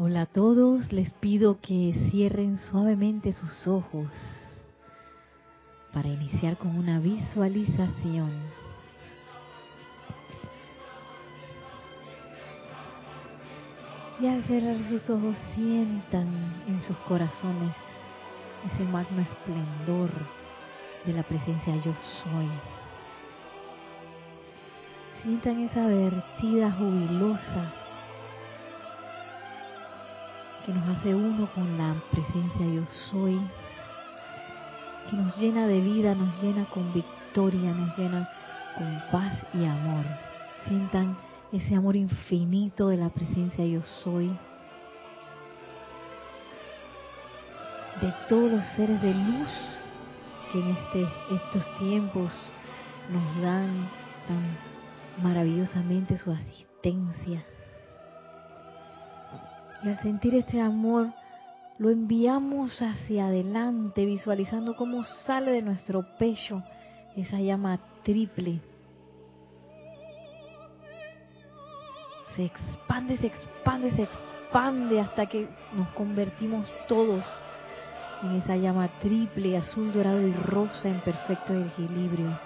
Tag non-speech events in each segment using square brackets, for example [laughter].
Hola a todos, les pido que cierren suavemente sus ojos para iniciar con una visualización. Y al cerrar sus ojos sientan en sus corazones ese magno esplendor de la presencia yo soy. Sientan esa vertida jubilosa que nos hace uno con la presencia yo soy, que nos llena de vida, nos llena con victoria, nos llena con paz y amor. Sientan ese amor infinito de la presencia yo soy, de todos los seres de luz que en este, estos tiempos nos dan tan maravillosamente su asistencia y al sentir este amor, lo enviamos hacia adelante, visualizando cómo sale de nuestro pecho esa llama triple. Se expande, se expande, se expande hasta que nos convertimos todos en esa llama triple, azul, dorado y rosa en perfecto equilibrio.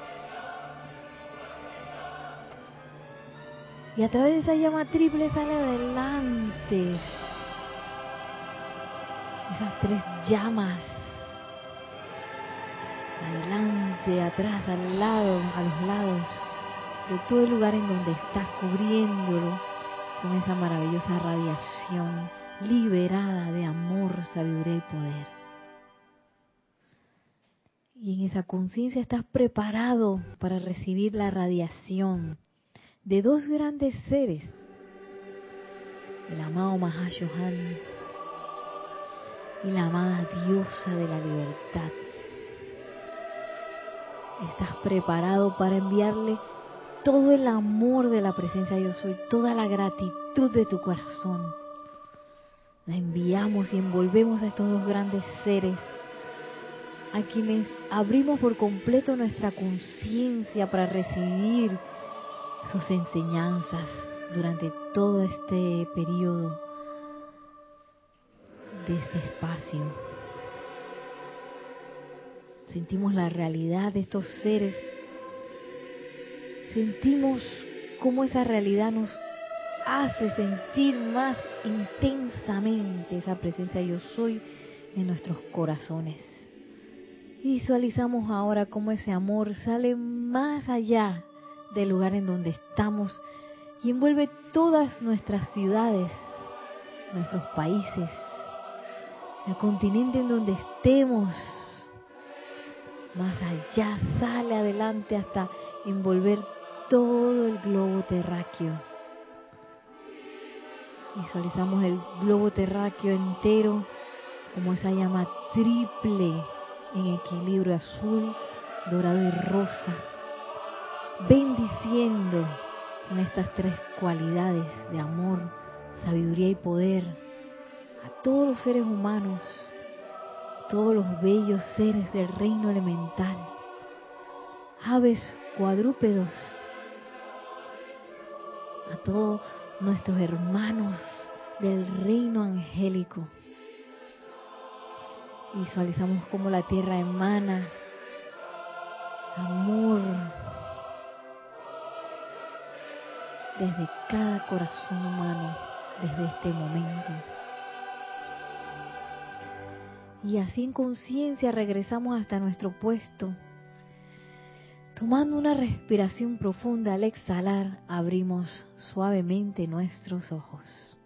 Y a través de esa llama triple sale adelante. Esas tres llamas, adelante, atrás, al lado, a los lados, de todo el lugar en donde estás cubriéndolo con esa maravillosa radiación liberada de amor, sabiduría y poder. Y en esa conciencia estás preparado para recibir la radiación de dos grandes seres, el amado Mahashohan y la amada diosa de la libertad. Estás preparado para enviarle todo el amor de la presencia de yo soy, toda la gratitud de tu corazón. La enviamos y envolvemos a estos dos grandes seres a quienes abrimos por completo nuestra conciencia para recibir sus enseñanzas durante todo este periodo de este espacio. Sentimos la realidad de estos seres. Sentimos cómo esa realidad nos hace sentir más intensamente esa presencia yo soy en nuestros corazones. Visualizamos ahora cómo ese amor sale más allá del lugar en donde estamos y envuelve todas nuestras ciudades, nuestros países, el continente en donde estemos, más allá, sale adelante hasta envolver todo el globo terráqueo. Visualizamos el globo terráqueo entero como esa llama triple en equilibrio azul, dorado y rosa, bendiciendo con estas tres cualidades de amor, sabiduría y poder a todos los seres humanos, todos los bellos seres del reino elemental, aves cuadrúpedos, a todos nuestros hermanos del reino angélico. Visualizamos cómo la tierra emana amor desde cada corazón humano, desde este momento. Y así en conciencia regresamos hasta nuestro puesto. Tomando una respiración profunda al exhalar, abrimos suavemente nuestros ojos.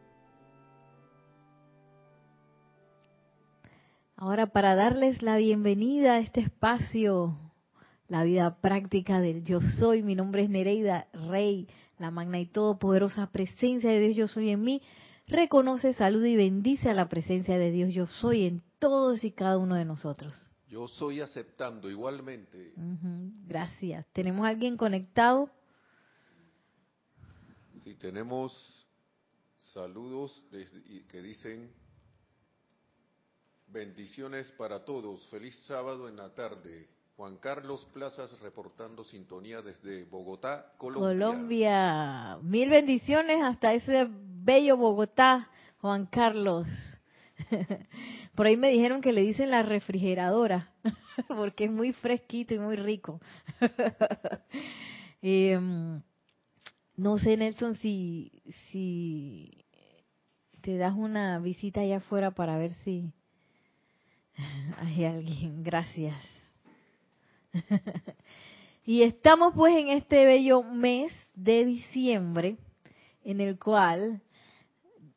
Ahora para darles la bienvenida a este espacio, la vida práctica del yo soy, mi nombre es Nereida Rey, la magna y todopoderosa presencia de Dios yo soy en mí, reconoce, saluda y bendice a la presencia de Dios yo soy en todos y cada uno de nosotros. Yo soy aceptando igualmente. Gracias. ¿Tenemos alguien conectado? Sí, tenemos saludos que dicen bendiciones para todos. Feliz sábado en la tarde. Juan Carlos Plazas reportando sintonía desde Bogotá, Colombia. Colombia. Mil bendiciones hasta ese bello Bogotá. Juan Carlos. [laughs] Por ahí me dijeron que le dicen la refrigeradora, [laughs] porque es muy fresquito y muy rico. [laughs] Em, no sé, Nelson, si, si te das una visita allá afuera para ver si hay alguien. Gracias. [laughs] y estamos pues en este bello mes de diciembre, en el cual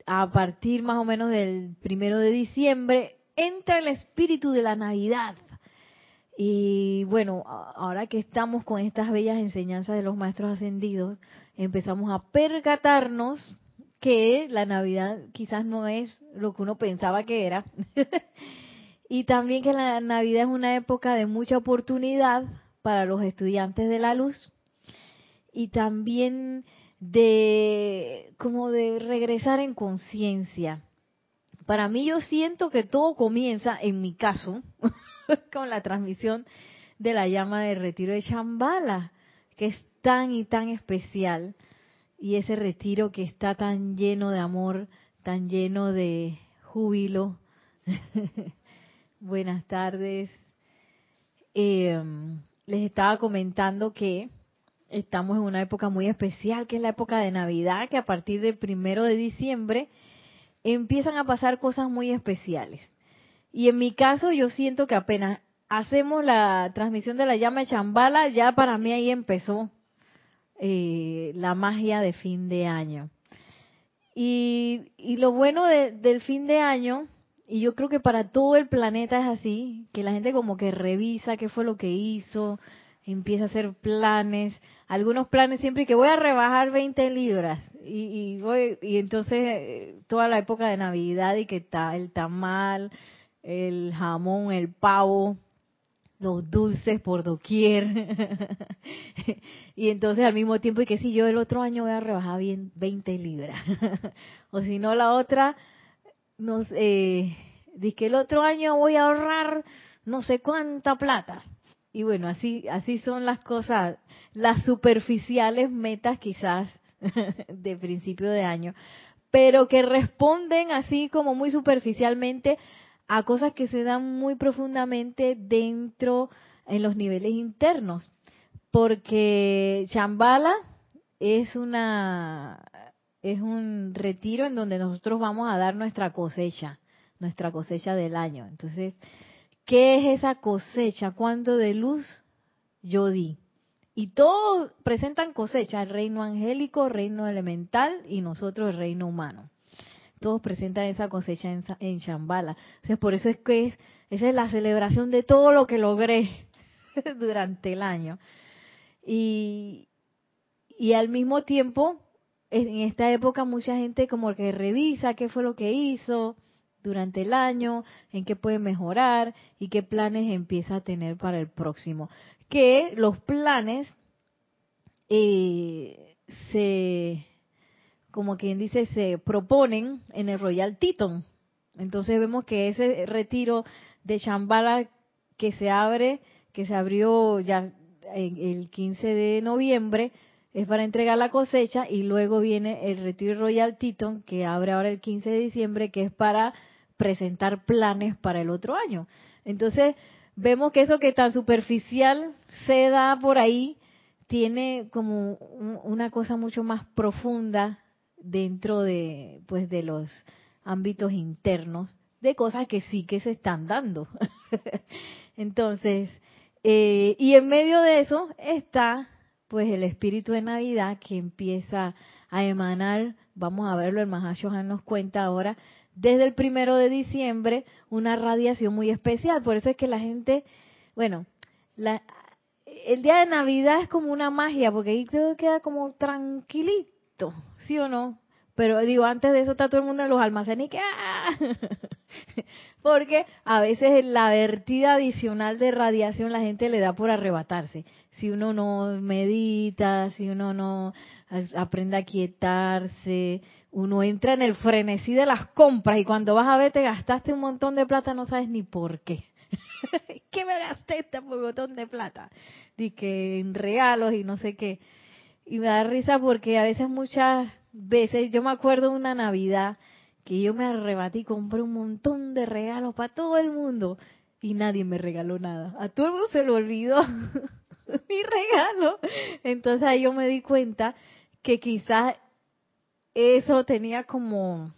a partir más o menos del primero de diciembre entra el espíritu de la Navidad. Y bueno, ahora que estamos con estas bellas enseñanzas de los maestros ascendidos, empezamos a percatarnos que la Navidad quizás no es lo que uno pensaba que era. [laughs] y también que la Navidad es una época de mucha oportunidad para los estudiantes de la luz. Y también de como de regresar en conciencia. Para mí yo siento que todo comienza, en mi caso, [laughs] con la transmisión de la llama del retiro de Chambala, que es tan y tan especial, y ese retiro que está tan lleno de amor, tan lleno de júbilo. [laughs] Buenas tardes. Em, les estaba comentando que estamos en una época muy especial, que es la época de Navidad, que a partir del primero de diciembre empiezan a pasar cosas muy especiales. Y en mi caso yo siento que apenas hacemos la transmisión de la llama de Chambala, ya para mí ahí empezó eh, la magia de fin de año. Y, y lo bueno del fin de año, y yo creo que para todo el planeta es así, que la gente como que revisa qué fue lo que hizo, empieza a hacer planes, algunos planes siempre que voy a rebajar 20 libras y, y voy y entonces eh, toda la época de Navidad y que está el tamal, el jamón, el pavo, los dulces por doquier. [laughs] y entonces al mismo tiempo y que si yo el otro año voy a rebajar bien 20 libras. [laughs] o si no la otra, no eh, que el otro año voy a ahorrar no sé cuánta plata. Y bueno, así, así son las cosas, las superficiales metas quizás [laughs] de principio de año, pero que responden así como muy superficialmente a cosas que se dan muy profundamente dentro en los niveles internos, porque Chambala es una es un retiro en donde nosotros vamos a dar nuestra cosecha, nuestra cosecha del año. Entonces, ¿Qué es esa cosecha? ¿Cuánto de luz yo di? Y todos presentan cosecha, el reino angélico, reino elemental y nosotros el reino humano. Todos presentan esa cosecha en, en Shambhala. O por eso es que esa es la celebración de todo lo que logré [laughs] durante el año. Y al mismo tiempo, en esta época mucha gente como que revisa qué fue lo que hizo, durante el año, en qué puede mejorar y qué planes empieza a tener para el próximo. Que los planes eh, se, como quien dice, se proponen en el Royal Teton. Entonces vemos que ese retiro de Shambhala que se abre, que se abrió ya el 15 de noviembre, es para entregar la cosecha y luego viene el retiro Royal Teton que abre ahora el 15 de diciembre que es para presentar planes para el otro año. Entonces, vemos que eso que tan superficial se da por ahí tiene como una cosa mucho más profunda dentro de pues de los ámbitos internos de cosas que sí que se están dando. [laughs] Entonces, eh, y en medio de eso está pues el espíritu de Navidad que empieza a emanar, vamos a verlo, el Mahashohan nos cuenta ahora, desde el primero de diciembre una radiación muy especial. Por eso es que la gente, bueno, la, el día de Navidad es como una magia, porque ahí todo queda como tranquilito, ¿sí o no? Pero digo, antes de eso está todo el mundo en los almacenes y que ¡ah! [laughs] Porque a veces la vertida adicional de radiación la gente le da por arrebatarse. Si uno no medita, si uno no aprende a quietarse, uno entra en el frenesí de las compras y cuando vas a ver te gastaste un montón de plata, no sabes ni por qué. [laughs] ¿Qué me gasté este montón de plata? Di que en regalos y no sé qué. Y me da risa porque a veces muchas veces, yo me acuerdo una Navidad que yo me arrebatí, compré un montón de regalos para todo el mundo y nadie me regaló nada. A todo el mundo se le olvidó [laughs] [laughs] mi regalo. Entonces ahí yo me di cuenta que quizás eso tenía como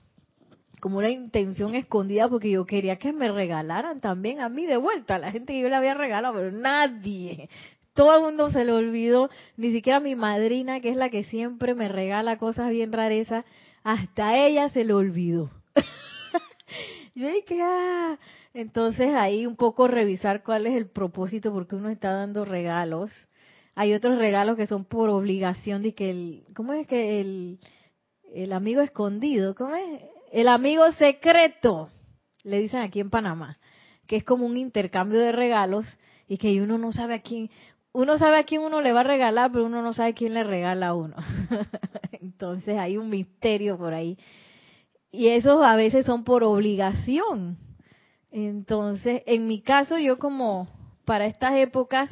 como una intención escondida porque yo quería que me regalaran también a mí de vuelta, a la gente que yo le había regalado, pero nadie, todo el mundo se le olvidó, ni siquiera mi madrina, que es la que siempre me regala cosas bien rarezas, hasta ella se le olvidó. [laughs] yo dije, ah, entonces ahí un poco revisar cuál es el propósito, porque uno está dando regalos. Hay otros regalos que son por obligación de que el, ¿cómo es que el, el amigo escondido, ¿cómo es? El amigo secreto, le dicen aquí en Panamá, que es como un intercambio de regalos y que uno no sabe a quién, uno sabe a quién uno le va a regalar, pero uno no sabe quién le regala a uno. [laughs] Entonces hay un misterio por ahí. Y esos a veces son por obligación. Entonces, en mi caso, yo como para estas épocas,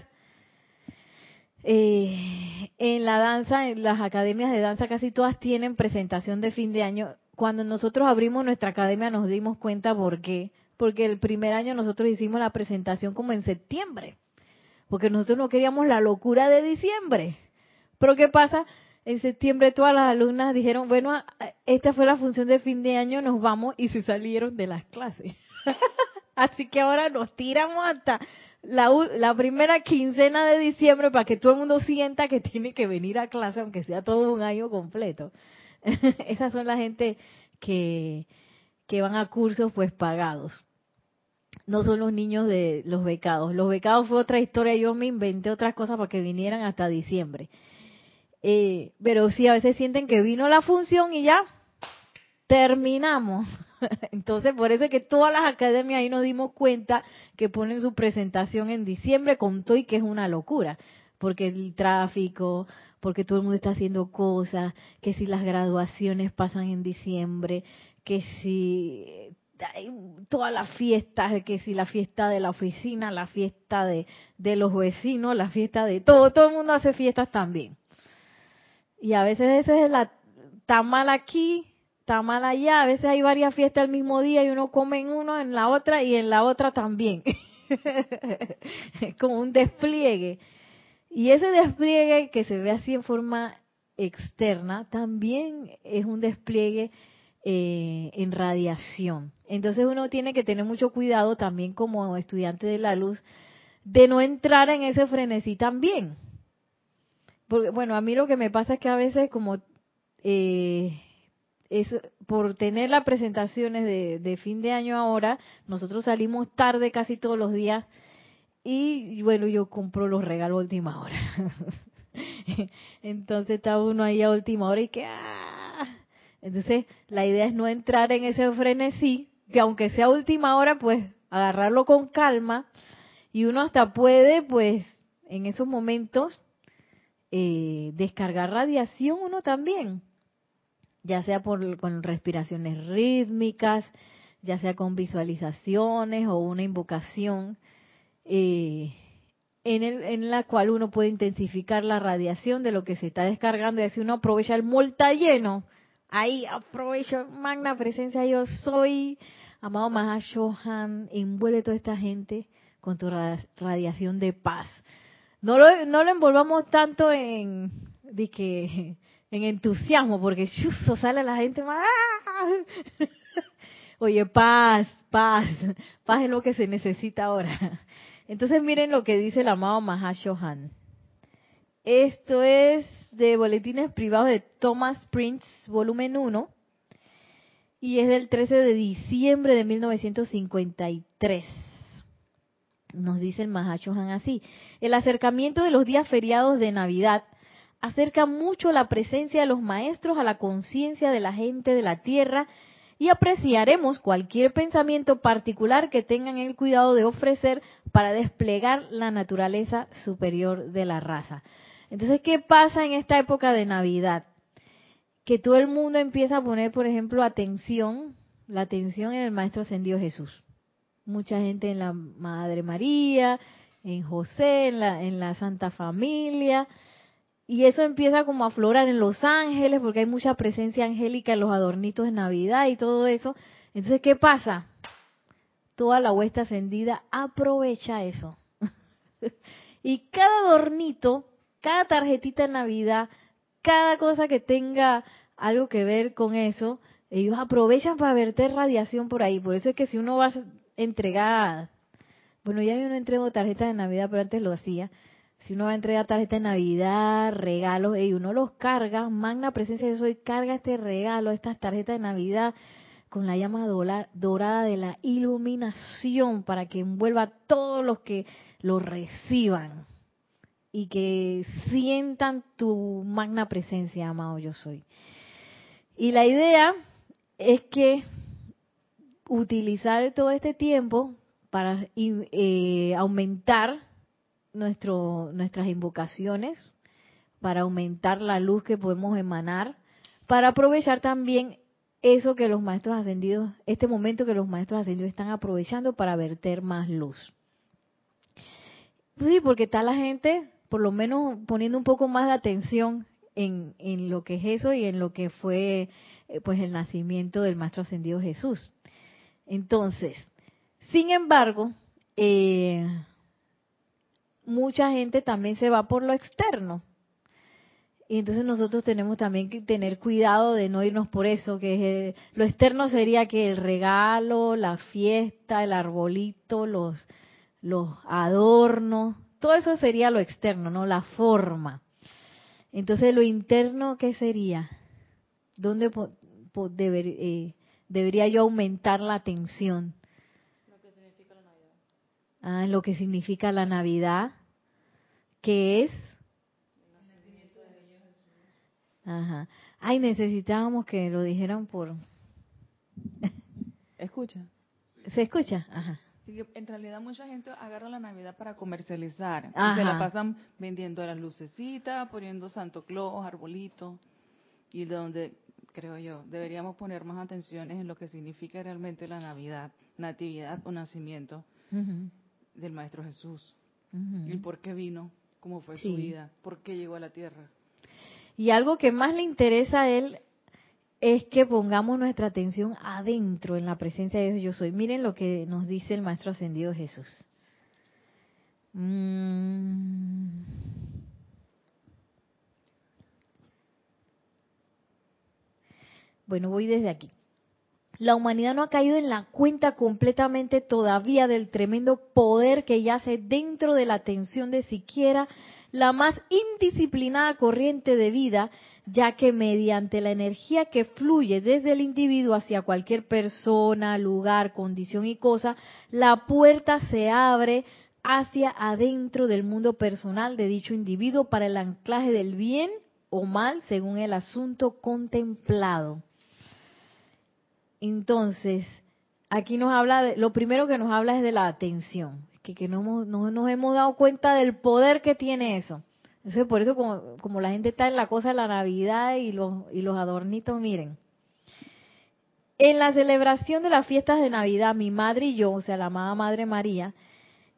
eh, en la danza, en las academias de danza casi todas tienen presentación de fin de año cuando nosotros abrimos nuestra academia nos dimos cuenta por qué. Porque el primer año nosotros hicimos la presentación como en septiembre. Porque nosotros no queríamos la locura de diciembre. Pero ¿qué pasa? En septiembre todas las alumnas dijeron, bueno, esta fue la función de fin de año, nos vamos y se salieron de las clases. [laughs] Así que ahora nos tiramos hasta la, la, primera quincena de diciembre para que todo el mundo sienta que tiene que venir a clase, aunque sea todo un año completo. [laughs] Esas son la gente que, que van a cursos pues pagados. No son los niños de los becados. Los becados fue otra historia. Yo me inventé otras cosas para que vinieran hasta diciembre. Eh, pero sí, a veces sienten que vino la función y ya terminamos. [laughs] Entonces, por eso es que todas las academias ahí nos dimos cuenta que ponen su presentación en diciembre con todo y que es una locura. Porque el tráfico, porque todo el mundo está haciendo cosas, que si las graduaciones pasan en diciembre, que si todas las fiestas, que si la fiesta de la oficina, la fiesta de, de los vecinos, la fiesta de todo, todo el mundo hace fiestas también. Y a veces ese es la, mal aquí, está mal allá, a veces hay varias fiestas el mismo día y uno come en uno, en la otra y en la otra también. [laughs] es como un despliegue. Y ese despliegue que se ve así en forma externa también es un despliegue eh, en radiación. Entonces uno tiene que tener mucho cuidado también como estudiante de la luz de no entrar en ese frenesí también. Porque, bueno, a mí lo que me pasa es que a veces como eh, por tener las presentaciones de, de fin de año ahora, nosotros salimos tarde casi todos los días y bueno, yo compro los regalos a última hora. [laughs] Entonces está uno ahí a última hora y que... ¡ah! Entonces la idea es no entrar en ese frenesí, que aunque sea última hora, pues agarrarlo con calma y uno hasta puede, pues, en esos momentos eh, descargar radiación uno también, ya sea por, con respiraciones rítmicas, ya sea con visualizaciones o una invocación eh, en, el, en la cual uno puede intensificar la radiación de lo que se está descargando y así uno aprovecha el molta lleno. Ahí aprovecho, magna presencia, yo soy, amado Mahashohan, envuelve toda esta gente con tu radiación de paz. No lo, no lo envolvamos tanto en, de que, en entusiasmo, porque chuzo, sale la gente más. Oye, paz, paz, paz es lo que se necesita ahora. Entonces miren lo que dice el amado Mahashohan. Esto es de Boletines Privados de Thomas Prince, volumen 1, y es del 13 de diciembre de 1953. Nos dice el Mahashohan así, el acercamiento de los días feriados de Navidad acerca mucho la presencia de los maestros a la conciencia de la gente de la tierra y apreciaremos cualquier pensamiento particular que tengan el cuidado de ofrecer para desplegar la naturaleza superior de la raza. Entonces, ¿qué pasa en esta época de Navidad? Que todo el mundo empieza a poner, por ejemplo, atención, la atención en el Maestro Ascendido Jesús. Mucha gente en la Madre María, en José, en la, en la Santa Familia, y eso empieza como a aflorar en los ángeles, porque hay mucha presencia angélica en los adornitos de Navidad y todo eso. Entonces, ¿qué pasa? Toda la huesta ascendida aprovecha eso. [laughs] y cada adornito, cada tarjetita de Navidad, cada cosa que tenga algo que ver con eso, ellos aprovechan para verter radiación por ahí. Por eso es que si uno va a entregar, bueno, ya yo no entrego tarjetas de Navidad, pero antes lo hacía si uno va a entregar tarjeta de Navidad, regalos, y uno los carga, magna presencia de soy, carga este regalo, estas tarjetas de Navidad con la llama dorada de la iluminación para que envuelva a todos los que lo reciban y que sientan tu magna presencia, amado yo soy. Y la idea es que utilizar todo este tiempo para eh, aumentar nuestro, nuestras invocaciones para aumentar la luz que podemos emanar, para aprovechar también eso que los maestros ascendidos, este momento que los maestros ascendidos están aprovechando para verter más luz. Sí, porque está la gente, por lo menos poniendo un poco más de atención en, en lo que es eso y en lo que fue eh, pues el nacimiento del maestro ascendido Jesús. Entonces, sin embargo, eh, mucha gente también se va por lo externo. Y entonces nosotros tenemos también que tener cuidado de no irnos por eso, que lo externo sería que el regalo, la fiesta, el arbolito, los, los adornos, todo eso sería lo externo, ¿no? La forma. Entonces lo interno, ¿qué sería? ¿Dónde eh, debería yo aumentar la atención? Lo que significa la Navidad. Ah, lo que significa la Navidad que es Ajá. Ay, necesitábamos que lo dijeran por... [laughs] Escucha. ¿Se escucha? Ajá. en realidad mucha gente agarra la Navidad para comercializar. se la pasan vendiendo las lucecitas, poniendo Santo Claus, arbolito. Y de donde, creo yo, deberíamos poner más atención en lo que significa realmente la Navidad, natividad o nacimiento del Maestro Jesús. Y por qué vino cómo fue su vida, por qué llegó a la tierra. Y algo que más le interesa a él es que pongamos nuestra atención adentro en la presencia de Dios yo soy. Miren lo que nos dice el Maestro Ascendido Jesús. Mm. Bueno, voy desde aquí la humanidad no ha caído en la cuenta completamente todavía del tremendo poder que yace dentro de la atención de siquiera la más indisciplinada corriente de vida, ya que mediante la energía que fluye desde el individuo hacia cualquier persona, lugar, condición y cosa, la puerta se abre hacia adentro del mundo personal de dicho individuo para el anclaje del bien o mal según el asunto contemplado. Entonces, aquí nos habla, de, lo primero que nos habla es de la atención, que, que no, nos hemos dado cuenta del poder que tiene eso. Entonces, por eso como, como la gente está en la cosa de la Navidad y los, y los adornitos, miren. En la celebración de las fiestas de Navidad, mi madre y yo, o sea, la amada Madre María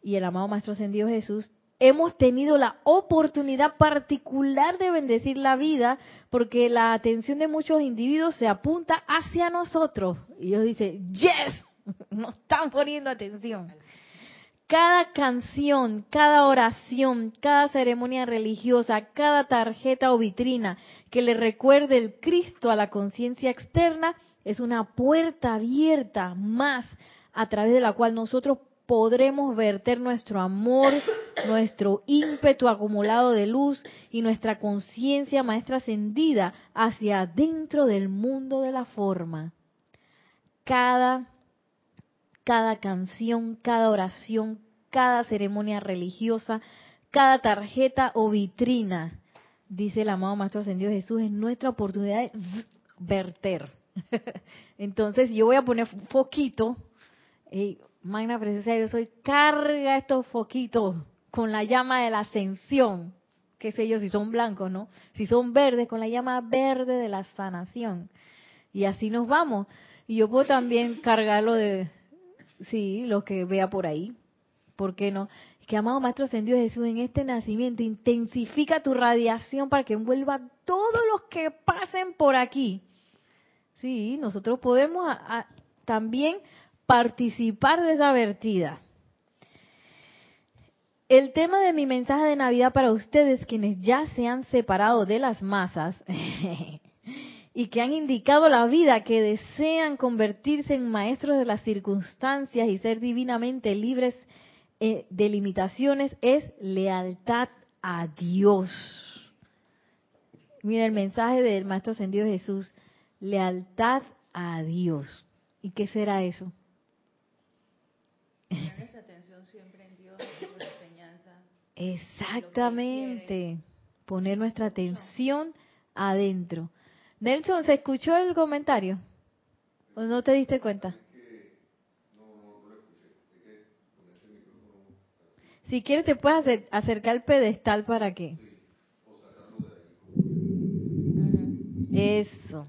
y el amado Maestro Ascendido Jesús, hemos tenido la oportunidad particular de bendecir la vida porque la atención de muchos individuos se apunta hacia nosotros. Y Dios dice, yes, [laughs] nos están poniendo atención. Cada canción, cada oración, cada ceremonia religiosa, cada tarjeta o vitrina que le recuerde el Cristo a la conciencia externa es una puerta abierta más a través de la cual nosotros podremos verter nuestro amor, nuestro ímpetu acumulado de luz y nuestra conciencia maestra ascendida hacia dentro del mundo de la forma. Cada, cada canción, cada oración, cada ceremonia religiosa, cada tarjeta o vitrina, dice el amado Maestro Ascendido Jesús, es nuestra oportunidad de verter. [laughs] Entonces yo voy a poner foquito. Eh, Magna presencia yo soy, carga estos foquitos con la llama de la ascensión, qué sé yo, si son blancos, ¿no? Si son verdes, con la llama verde de la sanación. Y así nos vamos. Y yo puedo también cargarlo de, sí, lo que vea por ahí. ¿Por qué no? que amado Maestro Ascendido Jesús, en este nacimiento intensifica tu radiación para que envuelva a todos los que pasen por aquí. Sí, nosotros podemos también participar de esa vertida. El tema de mi mensaje de Navidad para ustedes, quienes ya se han separado de las masas [laughs] y que han indicado la vida, que desean convertirse en maestros de las circunstancias y ser divinamente libres eh, de limitaciones, es lealtad a Dios. Mira el mensaje del Maestro Ascendido Jesús, lealtad a Dios. ¿Y qué será eso? Exactamente. Poner nuestra atención adentro. Nelson, ¿se escuchó el comentario? ¿O no te diste cuenta? Si quieres te puedes acercar al pedestal para qué. Eso.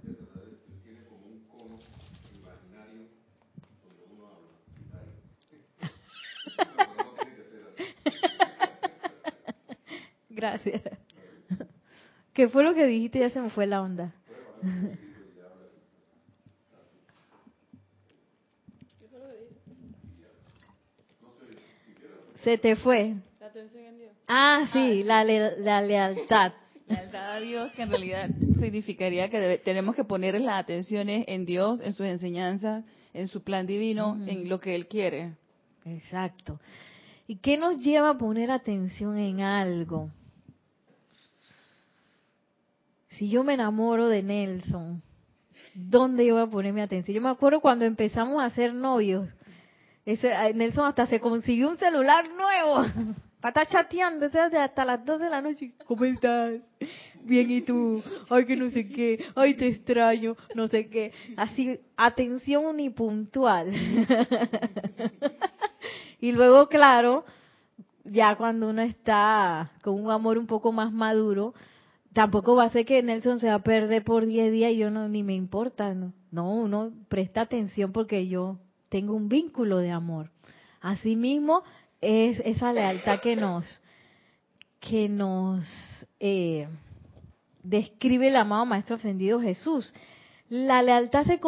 [laughs] Gracias. ¿Qué fue lo que dijiste? Ya se me fue la onda. Se te fue. Ah, sí, la, la lealtad. Lealtad a Dios, que en realidad significaría que tenemos que poner la atención en Dios, en sus enseñanzas, en su plan divino, en lo que Él quiere. Exacto. ¿Y qué nos lleva a poner atención en algo? si yo me enamoro de Nelson, ¿dónde yo voy a poner mi atención? Yo me acuerdo cuando empezamos a ser novios, ese, Nelson hasta se consiguió un celular nuevo [laughs] para estar chateando hasta las 2 de la noche. ¿Cómo estás? Bien, ¿y tú? Ay, que no sé qué. Ay, te extraño. No sé qué. Así, atención unipuntual. [laughs] y luego, claro, ya cuando uno está con un amor un poco más maduro, tampoco va a ser que Nelson se va a perder por 10 días y yo no ni me importa, no. No, uno presta atención porque yo tengo un vínculo de amor. Asimismo, es esa lealtad que nos que nos eh, describe el amado Maestro Ascendido Jesús. La lealtad se,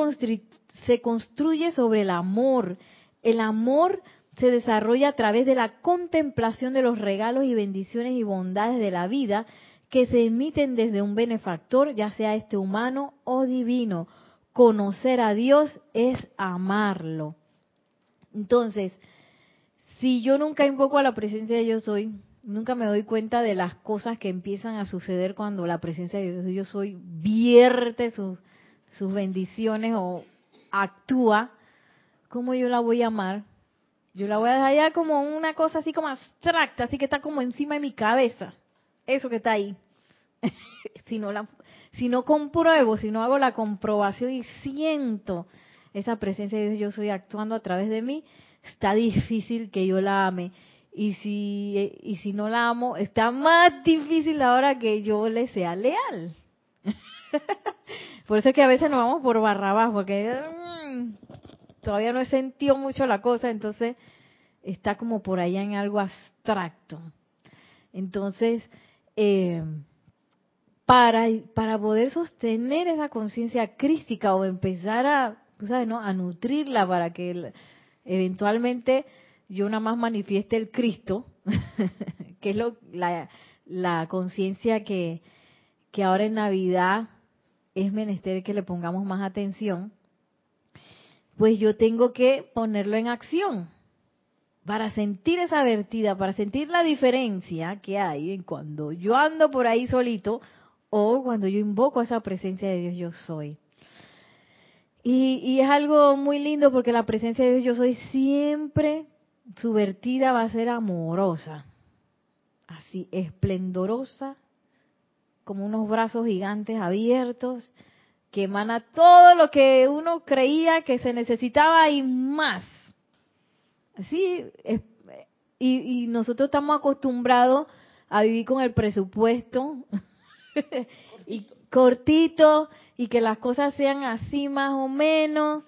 se construye sobre el amor. El amor se desarrolla a través de la contemplación de los regalos y bendiciones y bondades de la vida que se emiten desde un benefactor, ya sea este humano o divino. Conocer a Dios es amarlo. Entonces, si yo nunca invoco a la presencia de yo soy, nunca me doy cuenta de las cosas que empiezan a suceder cuando la presencia de yo soy vierte sus, sus bendiciones o actúa, ¿cómo yo la voy a amar? Yo la voy a dejar ya como una cosa así como abstracta, así que está como encima de mi cabeza. Eso que está ahí. [laughs] si, no la, si no compruebo, si no hago la comprobación y siento esa presencia de Dios, yo soy actuando a través de mí, está difícil que yo la ame. Y si, y si no la amo, está más difícil ahora que yo le sea leal. [laughs] por eso es que a veces nos vamos por barrabás, porque mm, todavía no he sentido mucho la cosa, entonces está como por allá en algo abstracto. Entonces, eh, para, para poder sostener esa conciencia crística o empezar a, sabes, ¿no? a nutrirla para que eventualmente yo nada más manifieste el Cristo, [laughs] que es lo, la, la conciencia que, que ahora en Navidad es menester que le pongamos más atención, pues yo tengo que ponerlo en acción para sentir esa vertida, para sentir la diferencia que hay en cuando yo ando por ahí solito o cuando yo invoco esa presencia de Dios yo soy. Y, es algo muy lindo porque la presencia de Dios yo soy siempre, su vertida va a ser amorosa, así esplendorosa, como unos brazos gigantes abiertos, que emana todo lo que uno creía que se necesitaba y más. Así, y, y nosotros estamos acostumbrados a vivir con el presupuesto [laughs] y cortito y que las cosas sean así más o menos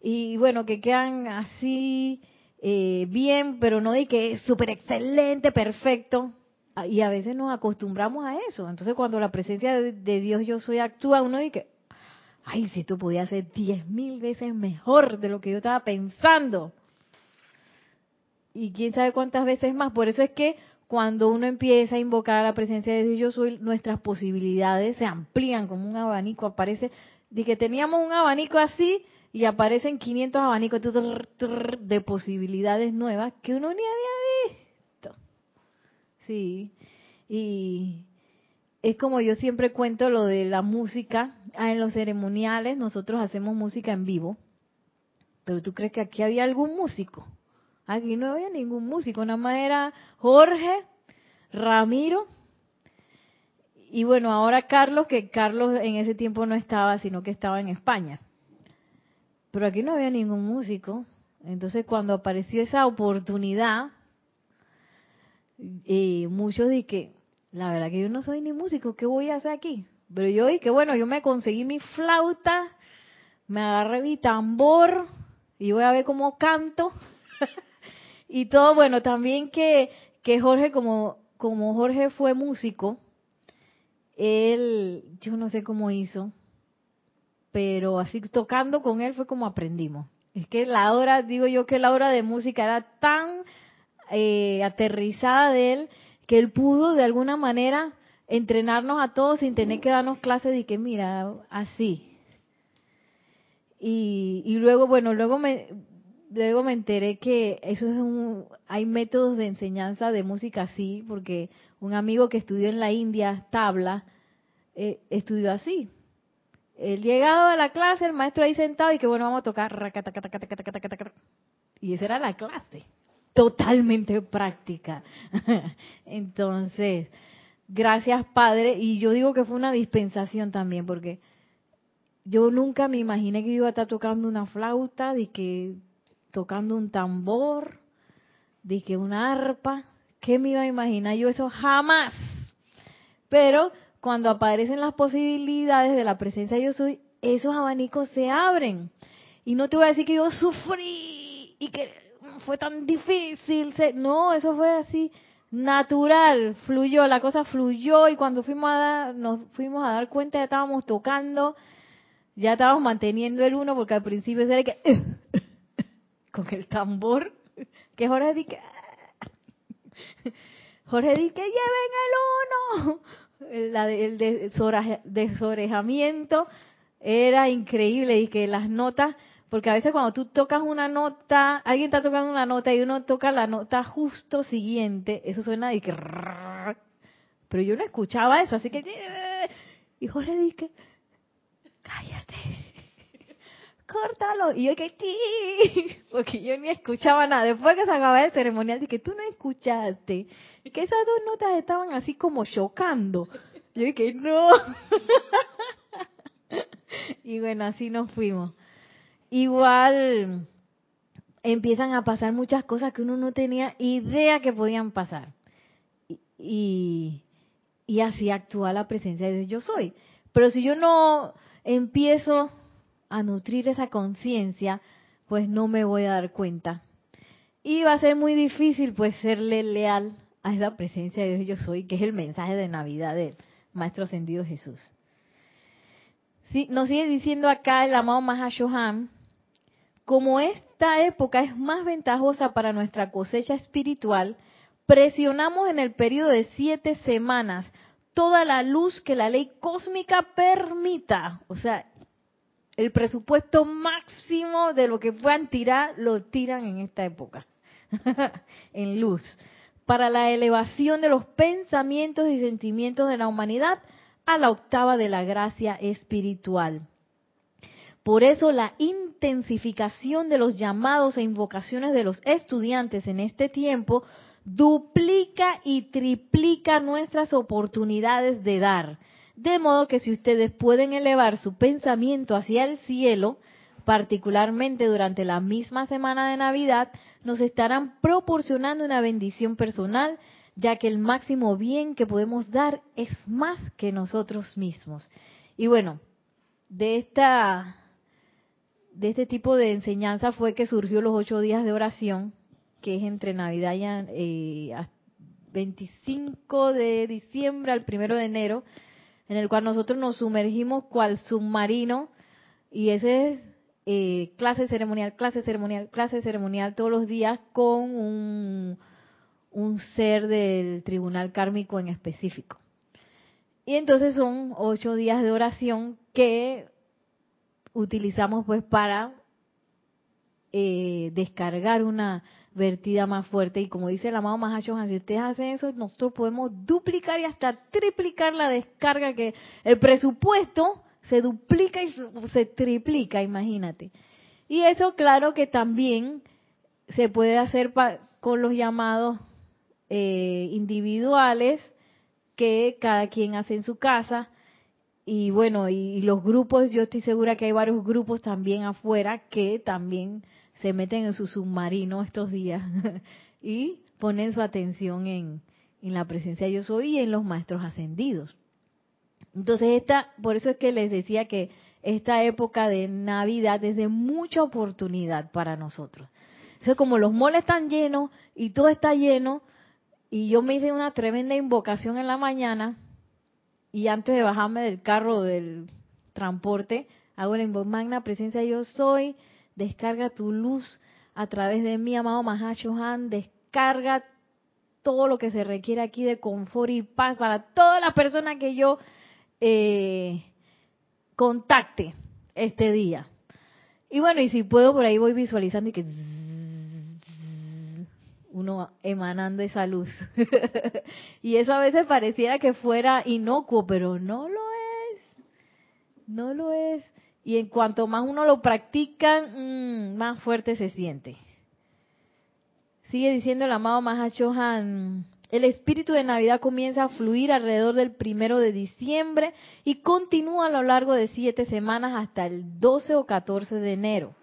y bueno, que quedan así, eh, bien, pero no de que súper excelente, perfecto. Y a veces nos acostumbramos a eso. Entonces cuando la presencia de, Dios yo soy actúa, uno dice ay, si esto podía ser diez mil veces mejor de lo que yo estaba pensando. Y quién sabe cuántas veces más. Por eso es que cuando uno empieza a invocar a la presencia de Dios, yo soy, nuestras posibilidades se amplían como un abanico. Aparece, de que teníamos un abanico así y aparecen 500 abanicos de posibilidades nuevas que uno ni había visto. Sí, y es como yo siempre cuento lo de la música. Ah, en los ceremoniales nosotros hacemos música en vivo, pero ¿tú crees que aquí había algún músico? Aquí no había ningún músico, nada más era Jorge, Ramiro, y bueno, ahora Carlos, que Carlos en ese tiempo no estaba, sino que estaba en España. Pero aquí no había ningún músico. Entonces cuando apareció esa oportunidad, y muchos dije, la verdad que yo no soy ni músico, ¿qué voy a hacer aquí? Pero yo dije, bueno, yo me conseguí mi flauta, me agarré mi tambor y voy a ver cómo canto. [laughs] y todo, bueno, también que, que Jorge, como, como Jorge fue músico, él, yo no sé cómo hizo, pero así tocando con él fue como aprendimos. Es que la hora, digo yo que la hora de música era tan eh, aterrizada de él que él pudo de alguna manera entrenarnos a todos sin tener que darnos clases de que mira, así. Y, y luego, bueno, luego me, luego me enteré que eso es un, hay métodos de enseñanza de música así, porque un amigo que estudió en la India, tabla, eh, estudió así. Él llegado a la clase, el maestro ahí sentado y que bueno, vamos a tocar. Y esa era la clase, totalmente práctica. [laughs] Entonces, gracias Padre, y yo digo que fue una dispensación también, porque yo nunca me imaginé que iba a estar tocando una flauta, de que tocando un tambor, de que una arpa, ¿qué me iba a imaginar yo eso? Jamás. Pero cuando aparecen las posibilidades de la presencia de yo soy, esos abanicos se abren. Y no te voy a decir que yo sufrí y que fue tan difícil. No, eso fue así natural, fluyó, la cosa fluyó y cuando fuimos a dar, nos fuimos a dar cuenta ya estábamos tocando, ya estábamos manteniendo el uno porque al principio era que [laughs] con el tambor, que Jorge di que [laughs] Jorge di que lleven el uno [laughs] la el desorejamiento era increíble y que las notas, porque a veces cuando tú tocas una nota, alguien está tocando una nota y uno toca la nota justo siguiente, eso suena de que... Pero yo no escuchaba eso, así que... Y Jorge dije, cállate, [laughs] córtalo. Y yo que porque yo ni escuchaba nada. Después que se acababa el ceremonial, dije, tú no escuchaste que esas dos notas estaban así como chocando. Yo dije, no. [laughs] y bueno, así nos fuimos. Igual empiezan a pasar muchas cosas que uno no tenía idea que podían pasar. Y, y así actúa la presencia de Dios yo soy. Pero si yo no empiezo a nutrir esa conciencia, pues no me voy a dar cuenta. Y va a ser muy difícil pues serle leal a esa presencia de Dios yo soy, que es el mensaje de Navidad del Maestro Ascendido Jesús. Sí, nos sigue diciendo acá el amado Mahashohan, como esta época es más ventajosa para nuestra cosecha espiritual, presionamos en el periodo de siete semanas toda la luz que la ley cósmica permita. O sea, el presupuesto máximo de lo que puedan tirar, lo tiran en esta época, [laughs] en luz para la elevación de los pensamientos y sentimientos de la humanidad a la octava de la gracia espiritual. Por eso la intensificación de los llamados e invocaciones de los estudiantes en este tiempo duplica y triplica nuestras oportunidades de dar. De modo que si ustedes pueden elevar su pensamiento hacia el cielo, particularmente durante la misma semana de Navidad, nos estarán proporcionando una bendición personal, ya que el máximo bien que podemos dar es más que nosotros mismos. Y bueno, de esta de este tipo de enseñanza fue que surgió los ocho días de oración que es entre Navidad y 25 eh, de diciembre al 1 de enero, en el cual nosotros nos sumergimos cual submarino y ese es eh, clase ceremonial, clase ceremonial, clase ceremonial todos los días con un, un ser del tribunal kármico en específico. Y entonces son ocho días de oración que utilizamos pues para eh, descargar una vertida más fuerte. Y como dice el amado Mahashohan, si ustedes hacen eso, nosotros podemos duplicar y hasta triplicar la descarga que el presupuesto se duplica y se triplica, imagínate. Y eso claro que también se puede hacer con los llamados eh, individuales que cada quien hace en su casa. Y bueno, y, los grupos, yo estoy segura que hay varios grupos también afuera que también se meten en su submarino estos días [laughs] y ponen su atención en, en la presencia de yo soy y en los maestros ascendidos. Entonces, esta, por eso es que les decía que esta época de Navidad es de mucha oportunidad para nosotros. Entonces, como los moles están llenos y todo está lleno, y yo me hice una tremenda invocación en la mañana, y antes de bajarme del carro del transporte, hago la invocación, magna presencia yo soy, descarga tu luz a través de mi amado Mahashohan, descarga todo lo que se requiere aquí de confort y paz para todas las personas que yo eh, contacte este día. Y bueno, y si puedo, por ahí voy visualizando y que uno emanando esa luz. [laughs] y eso a veces pareciera que fuera inocuo, pero no lo es. No lo es. Y en cuanto más uno lo practica, mm, más fuerte se siente. Sigue diciendo el amado Mahashohan, el espíritu de Navidad comienza a fluir alrededor del primero de diciembre y continúa a lo largo de siete semanas hasta el 12 o 14 de enero.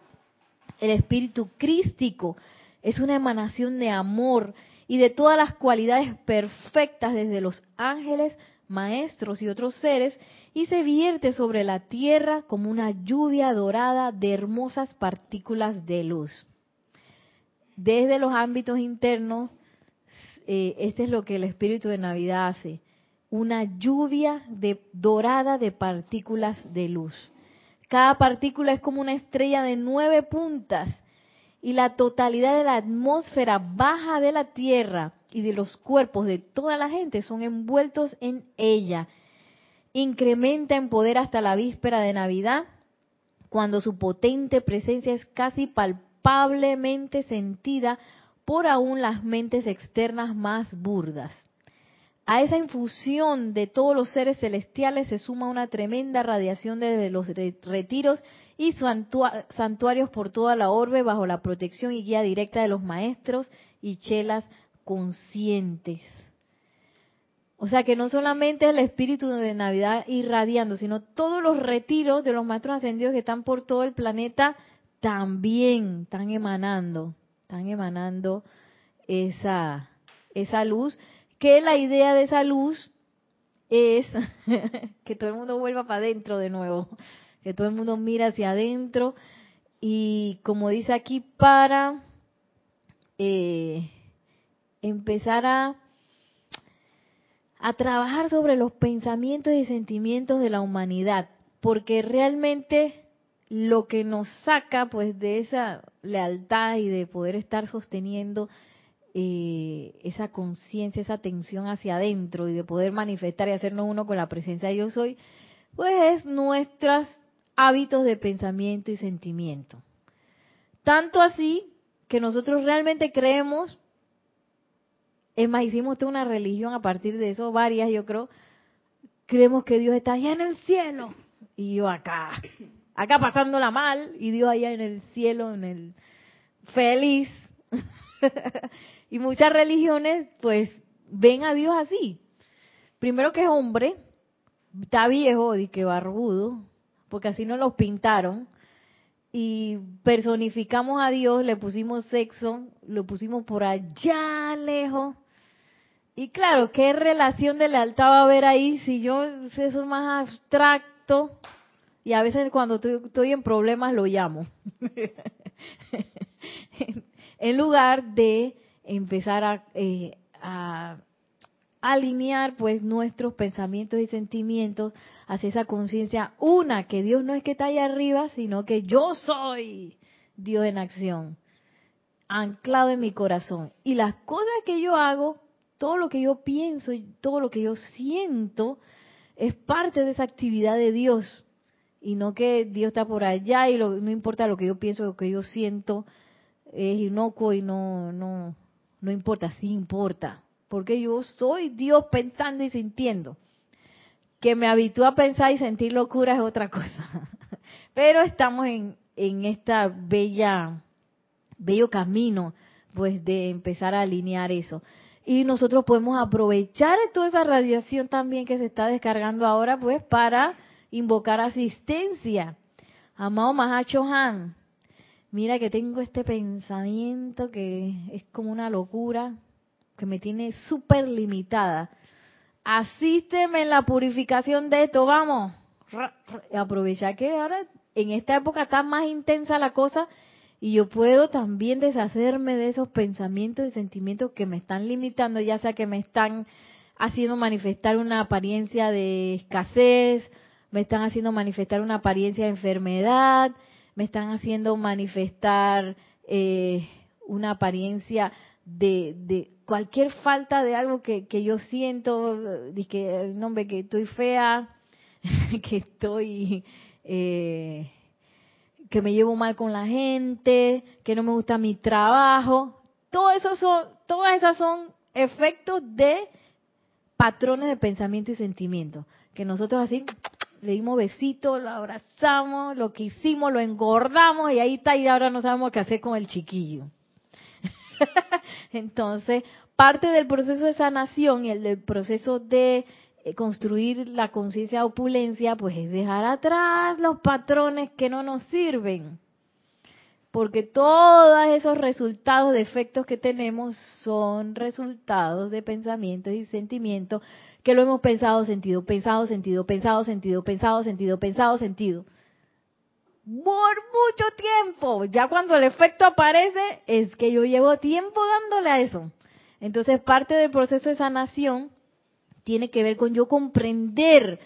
El espíritu crístico es una emanación de amor y de todas las cualidades perfectas desde los ángeles, maestros y otros seres y se vierte sobre la tierra como una lluvia dorada de hermosas partículas de luz. Desde los ámbitos internos eh, este es lo que el espíritu de Navidad hace, una lluvia de, dorada de partículas de luz. Cada partícula es como una estrella de nueve puntas y la totalidad de la atmósfera baja de la Tierra y de los cuerpos de toda la gente son envueltos en ella. Incrementa en poder hasta la víspera de Navidad, cuando su potente presencia es casi palpablemente sentida por aún las mentes externas más burdas. A esa infusión de todos los seres celestiales se suma una tremenda radiación desde los retiros y santuarios por toda la orbe bajo la protección y guía directa de los maestros y chelas conscientes. O sea que no solamente el espíritu de Navidad irradiando, sino todos los retiros de los maestros ascendidos que están por todo el planeta también están emanando están emanando esa, esa luz, que la idea de esa luz es [laughs] que todo el mundo vuelva para adentro de nuevo, que todo el mundo mira hacia adentro y como dice aquí, para eh, empezar a, a trabajar sobre los pensamientos y sentimientos de la humanidad, porque realmente lo que nos saca pues de esa lealtad y de poder estar sosteniendo eh, esa conciencia, esa atención hacia adentro y de poder manifestar y hacernos uno con la presencia de yo soy, pues es nuestros hábitos de pensamiento y sentimiento. Tanto así que nosotros realmente creemos, es más, hicimos toda una religión a partir de eso, varias yo creo, creemos que Dios está allá en el cielo y yo acá acá pasándola mal y Dios allá en el cielo, en el feliz. [laughs] y muchas religiones pues ven a Dios así. Primero que es hombre, está viejo y que barbudo, porque así nos los pintaron. Y personificamos a Dios, le pusimos sexo, lo pusimos por allá lejos. Y claro, ¿qué relación de lealtad va a haber ahí si yo eso es más abstracto? Y a veces cuando estoy, en problemas lo llamo. [laughs] en lugar de empezar a, eh, a alinear pues nuestros pensamientos y sentimientos hacia esa conciencia una que Dios no es que está ahí arriba sino que yo soy Dios en acción anclado en mi corazón. Y las cosas que yo hago todo lo que yo pienso y todo lo que yo siento es parte de esa actividad de Dios. Y no que Dios está por allá y no importa lo que yo pienso lo que yo siento es inocuo y no no no importa sí importa porque yo soy Dios pensando y sintiendo. Que me habitúa a pensar y sentir locura es otra cosa. [laughs] Pero estamos en, en esta bella, bello camino, pues, de empezar a alinear eso. Y nosotros podemos aprovechar toda esa radiación también que se está descargando ahora, pues, para invocar asistencia. Amado Mahacho Han, mira que tengo este pensamiento que es como una locura, que me tiene súper limitada. Asísteme en la purificación de esto, vamos. Aprovecha que ahora en esta época está más intensa la cosa y yo puedo también deshacerme de esos pensamientos y sentimientos que me están limitando, ya sea que me están haciendo manifestar una apariencia de escasez, me están haciendo manifestar una apariencia de enfermedad, me están haciendo manifestar eh, una apariencia de, de cualquier falta de algo que, yo siento, que, nombre, que estoy fea, [laughs] que estoy, eh, que me llevo mal con la gente, que no me gusta mi trabajo, todo eso son, todas esas son efectos de patrones de pensamiento y sentimiento, que nosotros así [tsk] le dimos besitos, lo abrazamos, lo que hicimos, lo engordamos y ahí está y ahora no sabemos qué hacer con el chiquillo. [laughs] Entonces, parte del proceso de sanación y el del proceso de eh, construir la conciencia de opulencia, pues es dejar atrás los patrones que no nos sirven. Porque todos esos resultados de efectos que tenemos son resultados de pensamientos y sentimientos que lo hemos pensado, sentido, pensado, sentido, pensado, sentido, pensado, sentido, pensado, sentido por mucho tiempo. Ya cuando el efecto aparece, es que yo llevo tiempo dándole a eso. Entonces, parte del proceso de sanación tiene que ver con yo comprender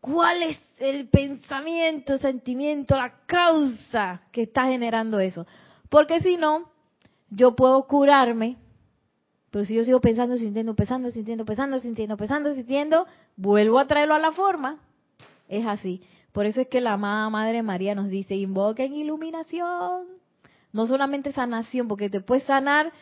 cuál es el pensamiento, sentimiento, la causa que está generando eso. Porque si no, yo puedo curarme, pero si yo sigo pensando, sintiendo, pensando, sintiendo, pensando, sintiendo, pensando, sintiendo, vuelvo a traerlo a la forma. Es así. Por eso es que la amada Madre María nos dice, invoquen iluminación. No solamente sanación, porque te puedes sanar,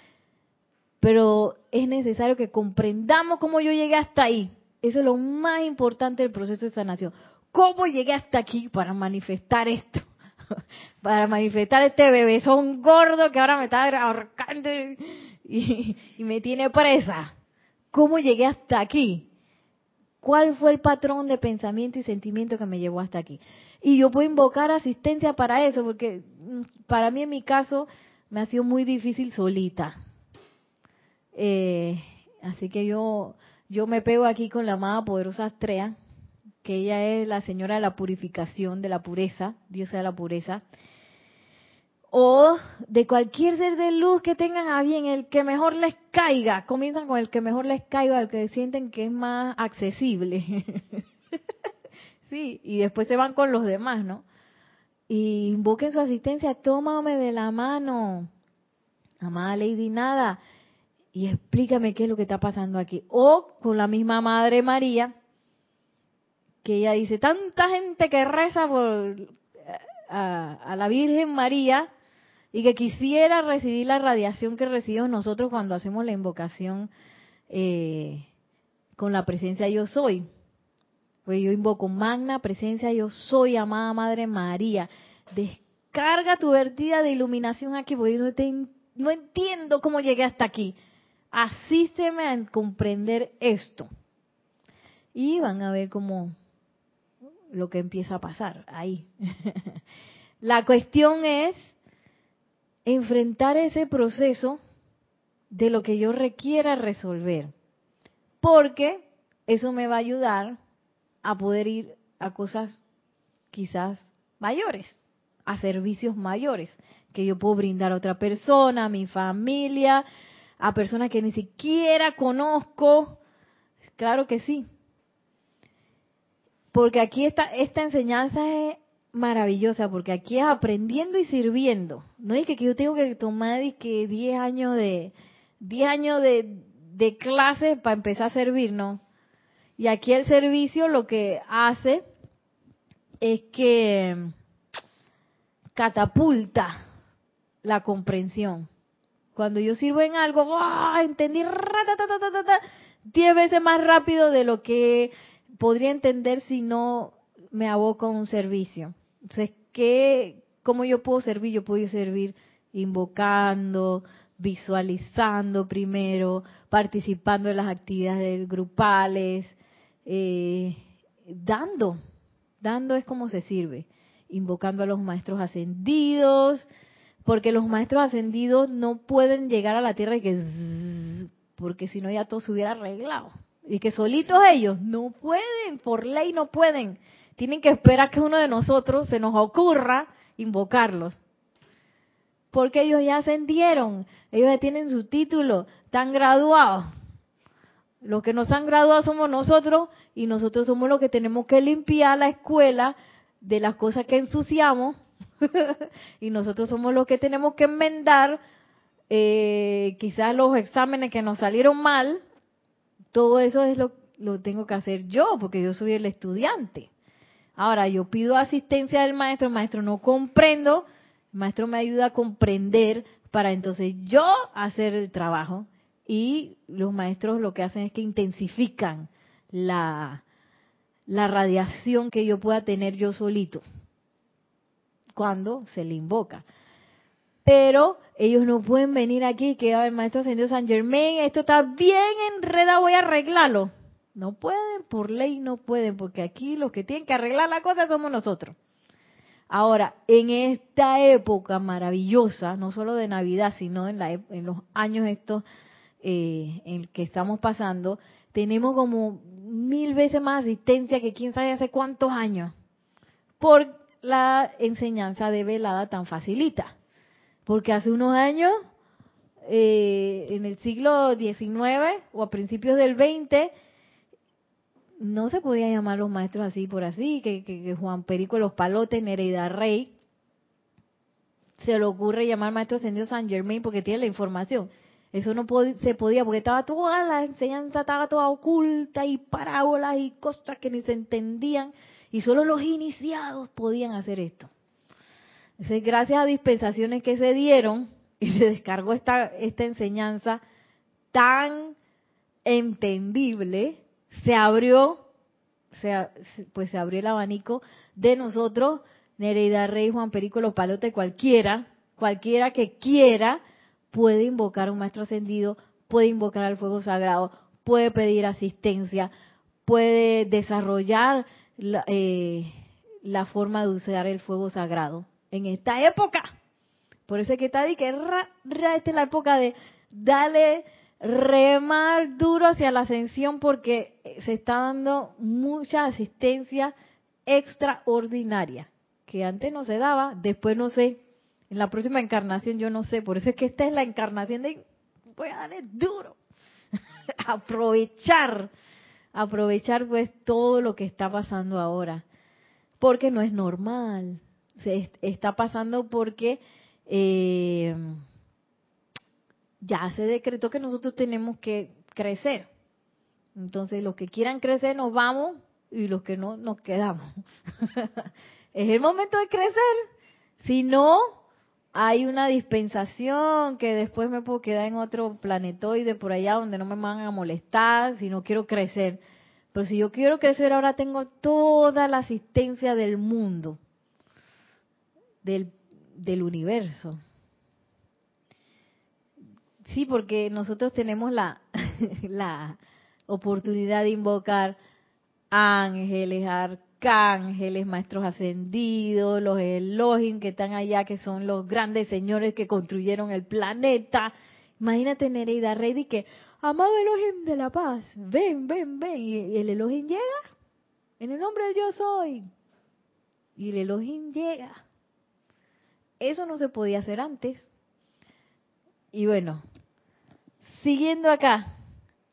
pero es necesario que comprendamos cómo yo llegué hasta ahí. Eso es lo más importante del proceso de sanación. ¿Cómo llegué hasta aquí para manifestar esto? [laughs] para manifestar este bebezón gordo que ahora me está ahorcando y me tiene presa. ¿Cómo llegué hasta aquí? ¿Cuál fue el patrón de pensamiento y sentimiento que me llevó hasta aquí? Y yo puedo invocar asistencia para eso, porque mm, para mí en mi caso me ha sido muy difícil solita. Eh, así que yo, yo me pego aquí con la amada poderosa Astrea, que ella es la señora de la purificación, de la pureza, diosa de la pureza o de cualquier ser de luz que tengan a bien, el que mejor les caiga. Comienzan con el que mejor les caiga, el que sienten que es más accesible. [laughs] sí, y después se van con los demás, ¿no? Y invoquen su asistencia, tómame de la mano, amada Lady Nada, y explícame qué es lo que está pasando aquí. O con la misma Madre María, que ella dice, tanta gente que reza por a la Virgen María, y que quisiera recibir la radiación que recibimos nosotros cuando hacemos la invocación eh, con la presencia yo soy. Pues yo invoco magna presencia yo soy, amada Madre María. Descarga tu vertida de iluminación aquí, porque yo no, no entiendo cómo llegué hasta aquí. Asísteme a comprender esto. Y van a ver cómo lo que empieza a pasar ahí. [laughs] la cuestión es enfrentar ese proceso de lo que yo requiera resolver. Porque eso me va a ayudar a poder ir a cosas quizás mayores, a servicios mayores, que yo puedo brindar a otra persona, a mi familia, a personas que ni siquiera conozco. Claro que sí. Porque aquí esta, esta enseñanza es maravillosa, porque aquí es aprendiendo y sirviendo. No es que, yo tengo que tomar que 10 años de 10 años de, de clase para empezar a servir, no. Y aquí el servicio lo que hace es que catapulta la comprensión. Cuando yo sirvo en algo, ¡oh! entendí diez veces más rápido de lo que podría entender si no me aboco a un servicio. Entonces, ¿qué, ¿cómo yo puedo servir? Yo puedo servir invocando, visualizando primero, participando en las actividades grupales, eh, dando. Dando es como se sirve. Invocando a los maestros ascendidos, porque los maestros ascendidos no pueden llegar a la tierra y que porque si no ya todo se hubiera arreglado. Y que solitos ellos no pueden, por ley no pueden. Tienen que esperar que uno de nosotros se nos ocurra invocarlos. Porque ellos ya ascendieron, ellos ya tienen su título, están graduados. Los que nos han graduado somos nosotros y nosotros somos los que tenemos que limpiar la escuela de las cosas que ensuciamos [laughs] y nosotros somos los que tenemos que enmendar eh, quizás los exámenes que nos salieron mal, todo eso es lo, lo tengo que hacer yo, porque yo soy el estudiante. Ahora, yo pido asistencia del maestro, maestro no comprendo, maestro me ayuda a comprender para entonces yo hacer el trabajo. Y los maestros lo que hacen es que intensifican la, la radiación que yo pueda tener yo solito cuando se le invoca. Pero ellos no pueden venir aquí que el maestro ascendido San Germain, esto está bien enredado, voy a arreglarlo. No pueden, por ley no pueden, porque aquí los que tienen que arreglar la cosa somos nosotros. Ahora, en esta época maravillosa, no solo de Navidad, sino en, la, en los años estos eh, en que estamos pasando, tenemos como mil veces más asistencia que quién sabe hace cuántos años. Por la enseñanza de velada tan facilita. Porque hace unos años, eh, en el siglo XIX o a principios del XX, no se podía llamar los maestros así por así, que, Juan Perico los Palotes, Nereida Rey, se le ocurre llamar maestro ascendido San Germain porque tiene la información. Eso no se podía porque estaba toda la enseñanza, estaba toda oculta y parábolas y cosas que ni se entendían y solo los iniciados podían hacer esto. Entonces, gracias a dispensaciones que se dieron y se descargó esta, esta enseñanza tan entendible, se abrió, se, pues se abrió el abanico de nosotros, Nereida Rey, Juan Perico, los Palotes, cualquiera, cualquiera que quiera, puede invocar un maestro ascendido, puede invocar al fuego sagrado, puede pedir asistencia, puede desarrollar la, eh, forma de usar el fuego sagrado en esta época. Por eso es que está ahí que esta es la época de darle remar duro hacia la ascensión porque se está dando mucha asistencia extraordinaria que antes no se daba, después no sé, en la próxima encarnación yo no sé, por eso es que esta es la encarnación de voy a darle duro, [laughs] aprovechar aprovechar pues todo lo que está pasando ahora, porque no es normal, se está pasando porque eh, ya se decretó que nosotros tenemos que crecer. Entonces los que quieran crecer nos vamos y los que no nos quedamos. [laughs] es el momento de crecer. Si no, hay una dispensación que después me puedo quedar en otro planetoide por allá donde no me van a molestar si no quiero crecer. Pero si yo quiero crecer ahora tengo toda la asistencia del mundo, del, del universo. Sí, porque nosotros tenemos la, [laughs] la oportunidad de invocar ángeles, arcángeles, ángeles, maestros ascendidos, los Elohim que están allá, que son los grandes señores que construyeron el planeta. Imagínate Nereida Rey y que, amado Elohim de la paz, ven, ven, ven. Y el Elohim llega, en el nombre de yo soy. Y el Elohim llega. Eso no se podía hacer antes. Y bueno, siguiendo acá,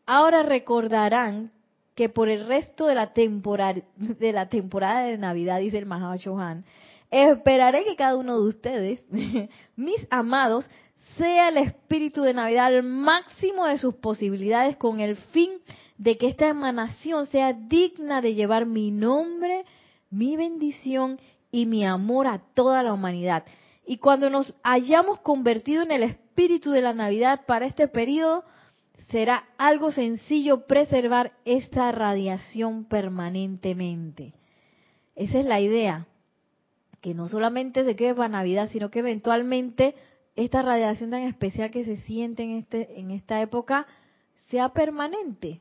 ahora recordarán que por el resto de la, [laughs] temporada, de Navidad, dice el Mahachohan, esperaré que cada uno de ustedes, [laughs] mis amados, sea el espíritu de Navidad al máximo de sus posibilidades con el fin de que esta emanación sea digna de llevar mi nombre, mi bendición y mi amor a toda la humanidad. Y cuando nos hayamos convertido en el espíritu de la Navidad para este periodo, será algo sencillo preservar esta radiación permanentemente. Esa es la idea, que no solamente se quede para Navidad, sino que eventualmente esta radiación tan especial que se siente en, este, en esta época sea permanente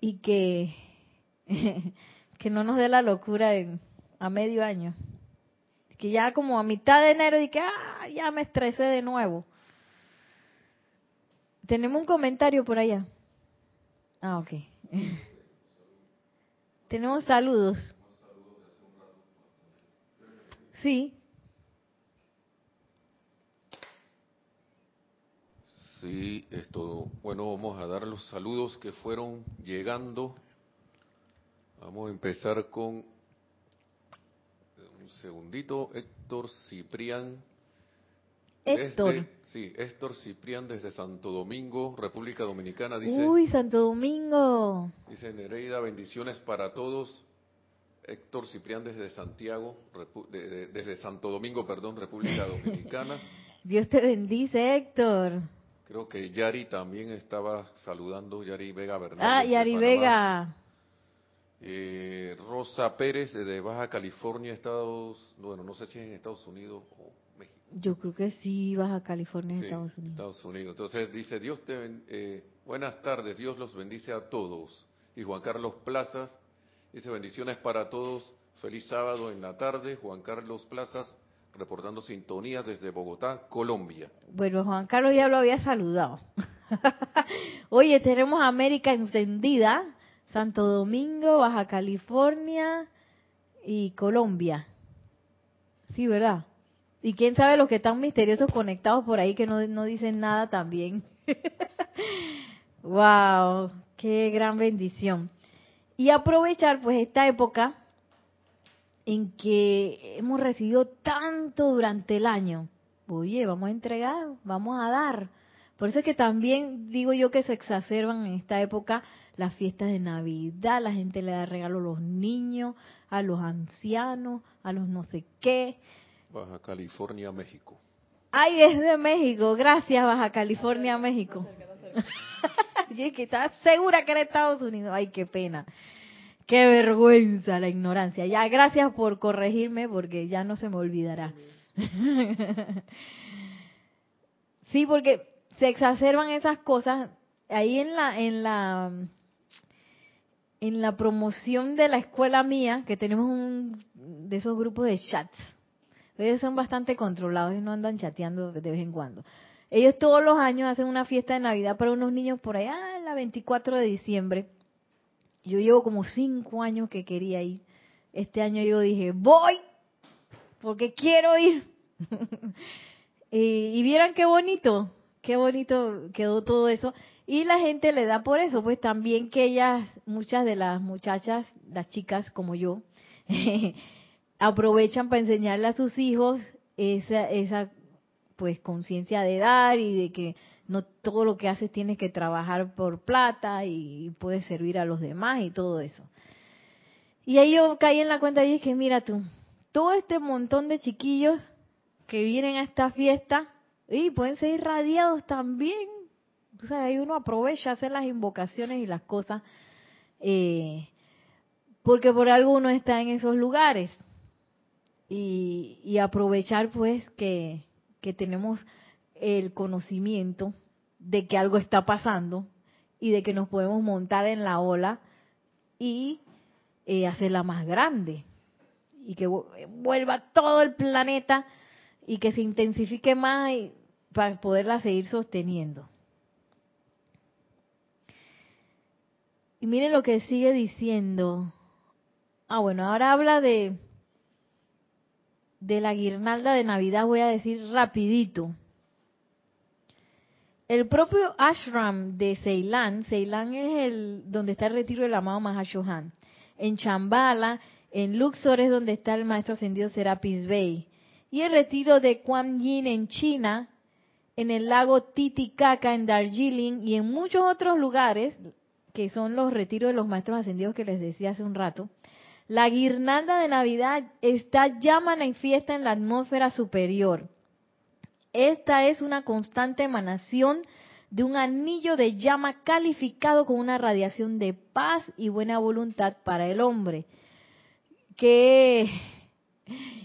y que, [laughs] que no nos dé la locura en, a medio año. Que ya como a mitad de enero y que ah, ya me estresé de nuevo. Tenemos un comentario por allá. Ah, ok. [laughs] Tenemos saludos. Sí. Sí, esto, bueno, vamos a dar los saludos que fueron llegando. Vamos a empezar con un segundito, Héctor Ciprián Héctor. sí, Héctor Ciprián desde Santo Domingo, República Dominicana, dice. Uy, Santo Domingo. Dice Nereida, bendiciones para todos. Héctor Ciprián desde Santiago, desde Santo Domingo, perdón, República Dominicana. [laughs] Dios te bendice, Héctor. Creo que Yari también estaba saludando, Yari Vega Bernal. Ah, Yari Vega. Eh, Rosa Pérez de Baja California, Estados, bueno, no sé si es en Estados Unidos o yo creo que sí, Baja California, Estados Unidos. Estados Unidos. Entonces dice, Dios te, eh, buenas tardes, Dios los bendice a todos. Y Juan Carlos Plazas dice, bendiciones para todos, feliz sábado en la tarde. Juan Carlos Plazas reportando sintonía desde Bogotá, Colombia. Bueno, Juan Carlos ya lo había saludado. [laughs] Oye, tenemos América encendida, Santo Domingo, Baja California y Colombia. Sí, ¿verdad? Y quién sabe los que están misteriosos conectados por ahí que no, no dicen nada también. [laughs] wow, qué gran bendición. Y aprovechar pues esta época en que hemos recibido tanto durante el año. Oye, vamos a entregar, vamos a dar. Por eso es que también digo yo que se exacerban en esta época las fiestas de Navidad, la gente le da regalo a los niños, a los ancianos, a los no sé qué. Baja California, México. Ay, es de México. Gracias, Baja California, México. [laughs] Yo que estaba segura que era Estados Unidos. Ay, qué pena. Qué vergüenza la ignorancia. Ya, gracias por corregirme porque ya no se me olvidará. [laughs] sí, porque se exacerban esas cosas ahí en la en la en la promoción de la escuela mía que tenemos un de esos grupos de chats ellos son bastante controlados y no andan chateando de vez en cuando. Ellos todos los años hacen una fiesta de Navidad para unos niños por allá en la 24 de diciembre. Yo llevo como cinco años que quería ir. Este año yo dije, voy, porque quiero ir. [laughs] y, y vieran qué bonito, qué bonito quedó todo eso. Y la gente le da por eso, pues también que ellas, muchas de las muchachas, las chicas como yo, [laughs] aprovechan para enseñarle a sus hijos esa, esa pues conciencia de dar y de que no todo lo que haces tienes que trabajar por plata y puedes servir a los demás y todo eso. Y ahí yo caí en la cuenta y dije, mira tú, todo este montón de chiquillos que vienen a esta fiesta y pueden ser irradiados también. O sea, ahí uno aprovecha hacer las invocaciones y las cosas eh, porque por algo uno está en esos lugares y, aprovechar pues que, tenemos el conocimiento de que algo está pasando y de que nos podemos montar en la ola y eh, hacerla más grande y que vuelva todo el planeta y que se intensifique más para poderla seguir sosteniendo. Y miren lo que sigue diciendo. Ah, bueno, ahora habla de de la guirnalda de Navidad voy a decir rapidito. El propio ashram de Ceilán, Ceilán es el donde está el retiro del amado Mahashohan. En Chambala, en Luxor es donde está el maestro ascendido Serapis Bey. Y el retiro de Kuan Yin en China, en el lago Titicaca en Darjeeling y en muchos otros lugares, que son los retiros de los maestros ascendidos que les decía hace un rato, la guirnalda de Navidad está ya fiesta en la atmósfera superior. Esta es una constante emanación de un anillo de llama calificado con una radiación de paz y buena voluntad para el hombre. Qué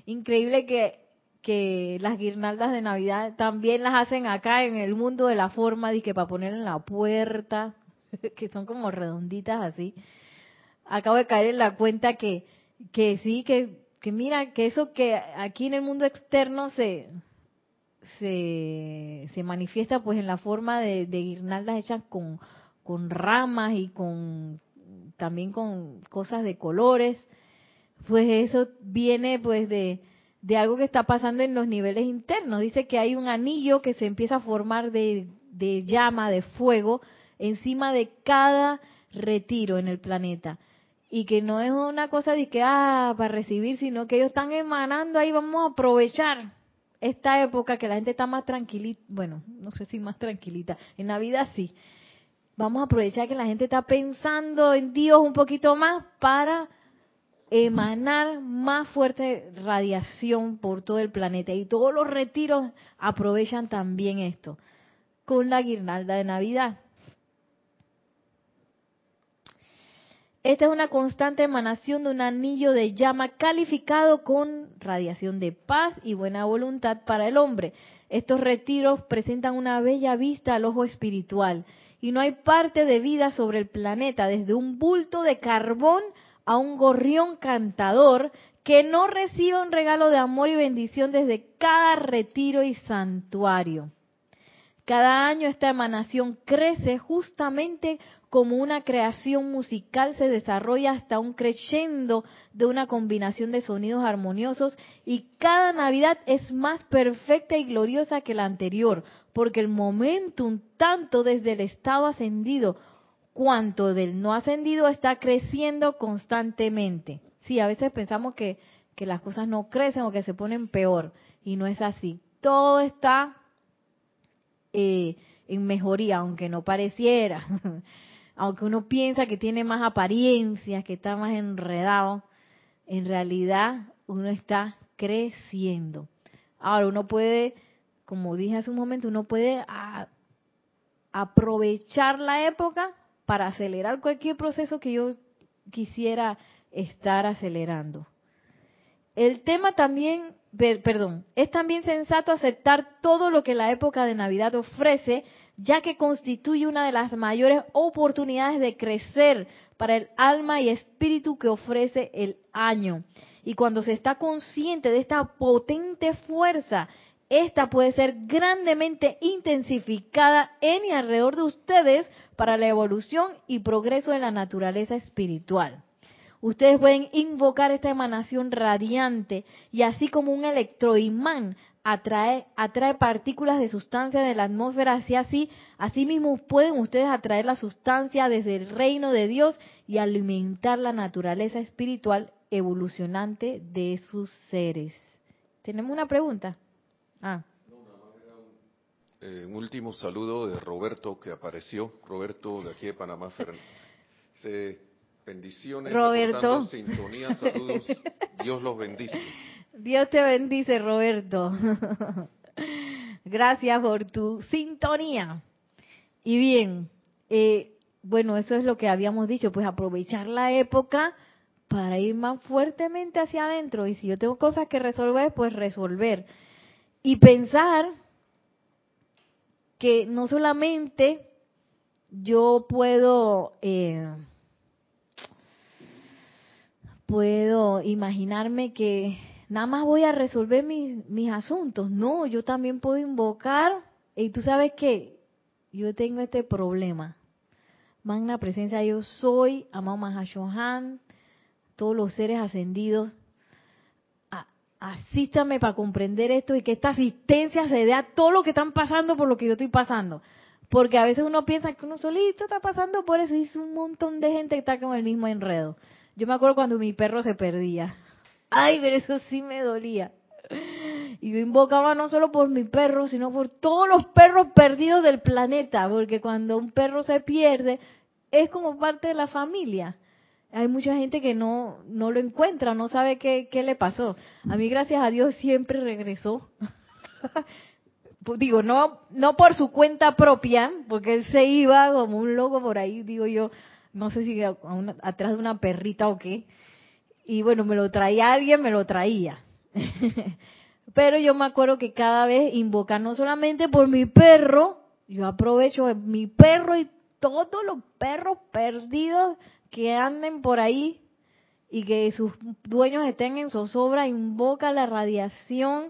increíble que, que las guirnaldas de Navidad también las hacen acá en el mundo de la forma, de que para poner en la puerta, [laughs] que son como redonditas así. Acabo de caer en la cuenta que, que sí, que, que mira, que eso que aquí en el mundo externo se, se, se manifiesta pues en la forma de, guirnaldas hechas con, con ramas y con también con cosas de colores, pues eso viene pues de, de algo que está pasando en los niveles internos. Dice que hay un anillo que se empieza a formar de, de llama, de fuego, encima de cada retiro en el planeta y que no es una cosa de que, ah, para recibir, sino que ellos están emanando ahí, vamos a aprovechar esta época que la gente está más tranquilita, bueno, no sé si más tranquilita, en Navidad sí. Vamos a aprovechar que la gente está pensando en Dios un poquito más para emanar más fuerte radiación por todo el planeta. Y todos los retiros aprovechan también esto, con la guirnalda de Navidad. Esta es una constante emanación de un anillo de llama calificado con radiación de paz y buena voluntad para el hombre. Estos retiros presentan una bella vista al ojo espiritual y no hay parte de vida sobre el planeta, desde un bulto de carbón a un gorrión cantador, que no reciba un regalo de amor y bendición desde cada retiro y santuario. Cada año esta emanación crece justamente como una creación musical se desarrolla hasta un crescendo de una combinación de sonidos armoniosos y cada Navidad es más perfecta y gloriosa que la anterior, porque el momentum tanto desde el estado ascendido cuanto del no ascendido está creciendo constantemente. Sí, a veces pensamos que, que las cosas no crecen o que se ponen peor y no es así. Todo está eh, en mejoría, aunque no pareciera. [laughs] aunque uno piensa que tiene más apariencias, que está más enredado, en realidad uno está creciendo. Ahora uno puede, como dije hace un momento, uno puede aprovechar la época para acelerar cualquier proceso que yo quisiera estar acelerando. El tema también, perdón, es también sensato aceptar todo lo que la época de Navidad ofrece ya que constituye una de las mayores oportunidades de crecer para el alma y espíritu que ofrece el año. Y cuando se está consciente de esta potente fuerza, esta puede ser grandemente intensificada en y alrededor de ustedes para la evolución y progreso de la naturaleza espiritual. Ustedes pueden invocar esta emanación radiante y así como un electroimán atrae, atrae partículas de sustancia de la atmósfera así así, así mismo pueden ustedes atraer la sustancia desde el reino de Dios y alimentar la naturaleza espiritual evolucionante de sus seres. ¿Tenemos una pregunta? Ah. Eh, un último saludo de Roberto que apareció, Roberto de aquí de Panamá, [laughs] bendiciones, Roberto. sintonía, saludos, Dios los bendice. Dios te bendice, Roberto. Gracias por tu sintonía. Y bien, eh, bueno, eso es lo que habíamos dicho, pues aprovechar la época para ir más fuertemente hacia adentro. Y si yo tengo cosas que resolver, pues resolver. Y pensar que no solamente yo puedo... Eh, puedo imaginarme que nada más voy a resolver mis, mis asuntos. No, yo también puedo invocar, y tú sabes que yo tengo este problema. Magna presencia, yo soy, amado Mahashohan, todos los seres ascendidos. Asístame para comprender esto y que esta asistencia se dé a todo lo que están pasando por lo que yo estoy pasando. Porque a veces uno piensa que uno solito está pasando por eso y es un montón de gente que está con el mismo enredo. Yo me acuerdo cuando mi perro se perdía. Ay, pero eso sí me dolía. Y yo invocaba no solo por mi perro, sino por todos los perros perdidos del planeta, porque cuando un perro se pierde, es como parte de la familia hay mucha gente que no, no lo encuentra, no sabe qué, qué le pasó. A mí, gracias a Dios, siempre regresó. [laughs] digo, no, no por su cuenta propia, porque él se iba como un loco por ahí, digo yo, no sé si atrás de una perrita o qué. Y bueno, me lo traía alguien, me lo traía. [laughs] Pero yo me acuerdo que cada vez invocar no solamente por mi perro, yo aprovecho mi perro y todos los perros perdidos que anden por ahí y que sus dueños estén en zozobra, invoca la radiación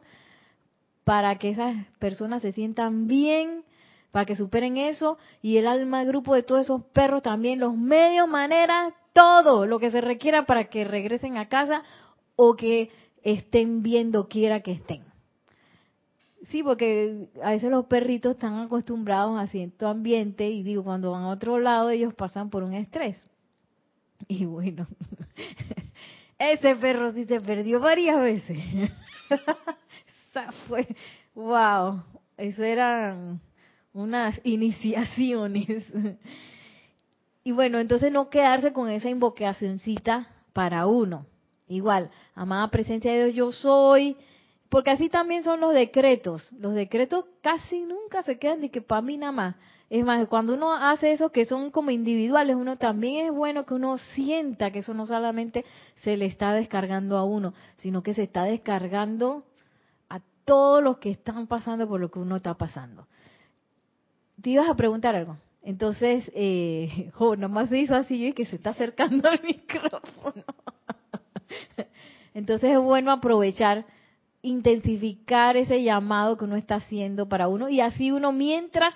para que esas personas se sientan bien, para que superen eso, y el alma grupo de todos esos perros también, los medios, maneras, todo lo que se requiera para que regresen a casa o que estén viendo quiera que estén. Sí, porque a veces los perritos están acostumbrados a cierto ambiente y digo, cuando van a otro lado ellos pasan por un estrés. Y bueno, [laughs] ese perro sí se perdió varias veces. [laughs] Fue, wow, eso eran unas iniciaciones. Y bueno, entonces no quedarse con esa invocacioncita para uno. Igual, amada presencia de Dios, yo soy, porque así también son los decretos. Los decretos casi nunca se quedan de que para mí nada más. Es más, cuando uno hace eso que son como individuales, uno también es bueno que uno sienta que eso no solamente se le está descargando a uno, sino que se está descargando a todos los que están pasando por lo que uno está pasando. Te ibas a preguntar algo. Entonces, eh, [laughs] oh, nomás se hizo así y que se está acercando al [laughs] micrófono. Entonces es bueno aprovechar, intensificar ese llamado que uno está haciendo para uno y así uno mientras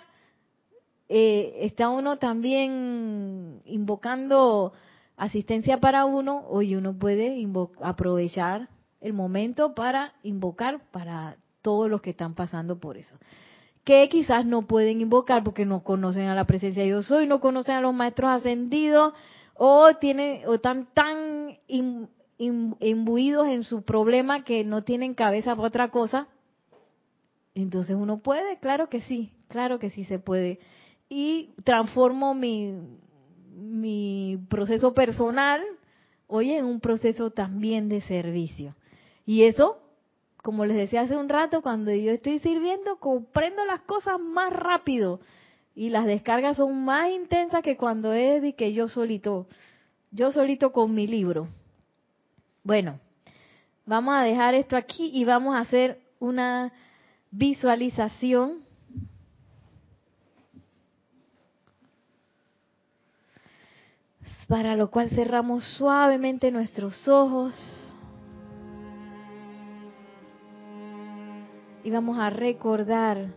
eh, está uno también invocando asistencia para uno, hoy uno puede aprovechar el momento para invocar para todos los que están pasando por eso. Que quizás no pueden invocar porque no conocen a la presencia de yo soy, no conocen a los maestros ascendidos o tienen o están tan imbuidos en su problema que no tienen cabeza para otra cosa. Entonces uno puede, claro que sí, claro que sí se puede y transformo mi, proceso personal, oye, en un proceso también de servicio. Y eso, como les decía hace un rato, cuando yo estoy sirviendo, comprendo las cosas más rápido y las descargas son más intensas que cuando es de que yo solito, yo solito con mi libro. Bueno, vamos a dejar esto aquí y vamos a hacer una visualización para lo cual cerramos suavemente nuestros ojos y vamos a recordar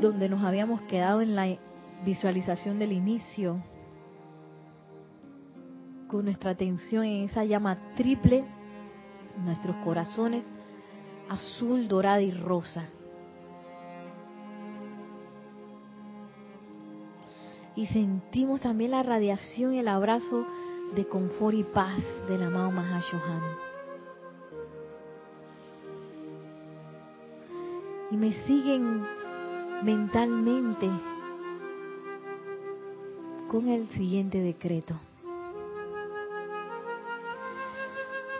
donde nos habíamos quedado en la visualización del inicio, con nuestra atención en esa llama triple, nuestros corazones, azul, dorada y rosa. Y sentimos también la radiación y el abrazo de confort y paz del amado Mahashohan. Y me siguen mentalmente con el siguiente decreto.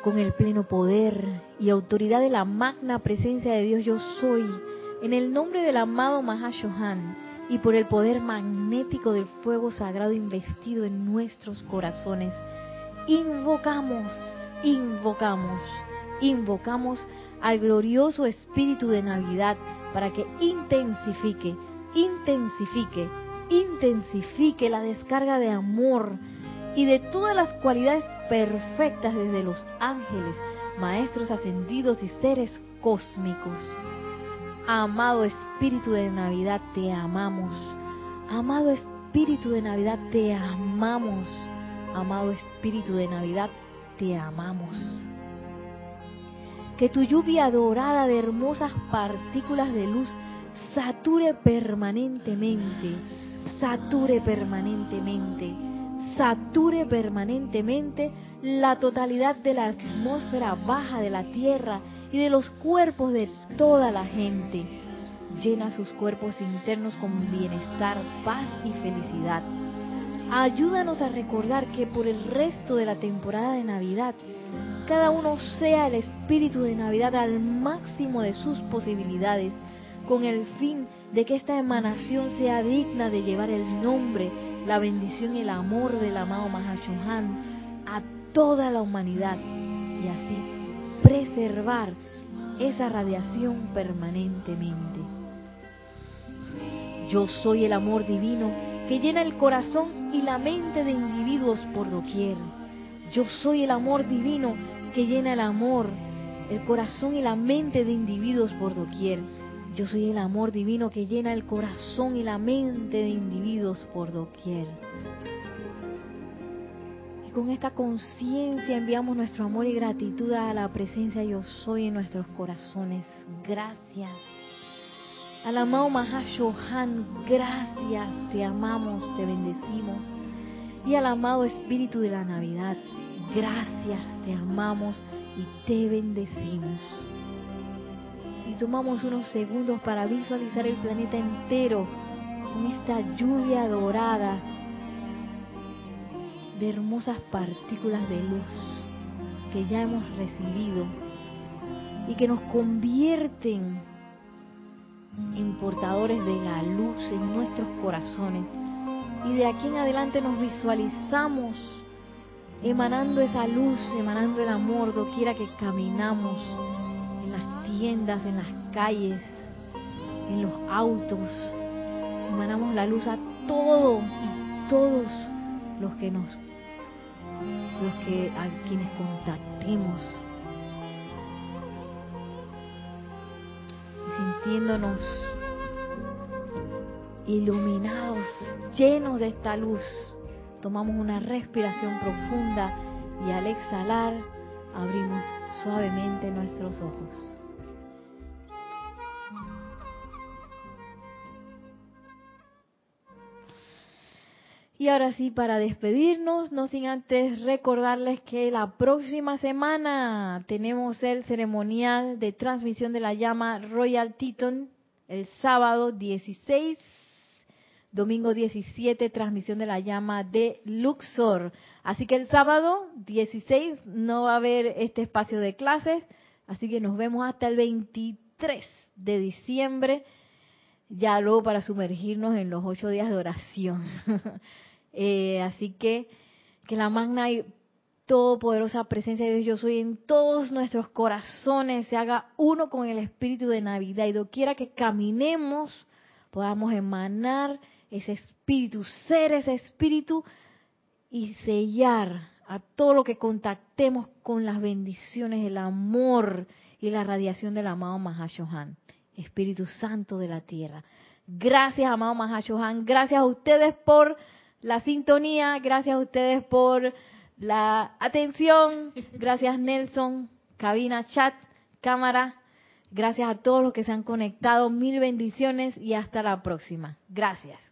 Con el pleno poder y autoridad de la magna presencia de Dios yo soy, en el nombre del amado Mahashohan, y por el poder magnético del fuego sagrado investido en nuestros corazones, invocamos, invocamos, invocamos al glorioso espíritu de Navidad para que intensifique, intensifique, intensifique la descarga de amor y de todas las cualidades perfectas desde los ángeles, maestros ascendidos y seres cósmicos Amado Espíritu de Navidad, te amamos. Amado Espíritu de Navidad, te amamos. Amado Espíritu de Navidad, te amamos. que tu lluvia dorada de hermosas partículas de luz sature permanentemente, sature permanentemente, sature permanentemente la totalidad de la atmósfera baja de la Tierra y de los cuerpos de toda la gente. Llena sus cuerpos internos con bienestar, paz y felicidad. Ayúdanos a recordar que por el resto de la temporada de Navidad, cada uno sea el espíritu de Navidad al máximo de sus posibilidades, con el fin de que esta emanación sea digna de llevar el nombre, la bendición y el amor del amado Mahashohan a toda la humanidad y así preservar esa radiación permanentemente. Yo soy el amor divino que llena el corazón y la mente de individuos por doquier. Yo soy el amor divino que llena el amor, el corazón y la mente de individuos por doquier. Yo soy el amor divino que llena el corazón y la mente de individuos por doquier. Con esta conciencia enviamos nuestro amor y gratitud a la presencia yo soy en nuestros corazones. Gracias. Al amado Mahashohan, gracias, te amamos, te bendecimos. Y al amado Espíritu de la Navidad, gracias, te amamos y te bendecimos. Y tomamos unos segundos para visualizar el planeta entero con esta lluvia dorada de hermosas partículas de luz que ya hemos recibido y que nos convierten importadores de la luz en nuestros corazones. Y de aquí en adelante nos visualizamos emanando esa luz, emanando el amor, doquiera que caminamos, en las tiendas, en las calles, en los autos. Emanamos la luz a todo y todos los que nos, los que a quienes contactemos sintiéndonos iluminados, llenos de esta luz. Tomamos una respiración profunda y al exhalar abrimos suavemente nuestros ojos. Y ahora sí, para despedirnos, no sin antes recordarles que la próxima semana tenemos el ceremonial de transmisión de la llama Royal Teton, el sábado 16, domingo 17, transmisión de la llama de Luxor. Así que el sábado 16 no va a haber este espacio de clases, así que nos vemos hasta el 23 de diciembre, ya luego para sumergirnos en los ocho días de oración. [laughs] Eh, así que que la magna y todopoderosa presencia de Dios yo soy en todos nuestros corazones se haga uno con el espíritu de Navidad y doquiera que caminemos podamos emanar ese espíritu, ser ese espíritu y sellar a todo lo que contactemos con las bendiciones, el amor y la radiación del amado Mahashohan, Espíritu Santo de la tierra. Gracias, amado Mahashohan. Gracias a ustedes por la sintonía, gracias a ustedes por la atención, gracias Nelson, cabina, chat, cámara, gracias a todos los que se han conectado, mil bendiciones y hasta la próxima. Gracias.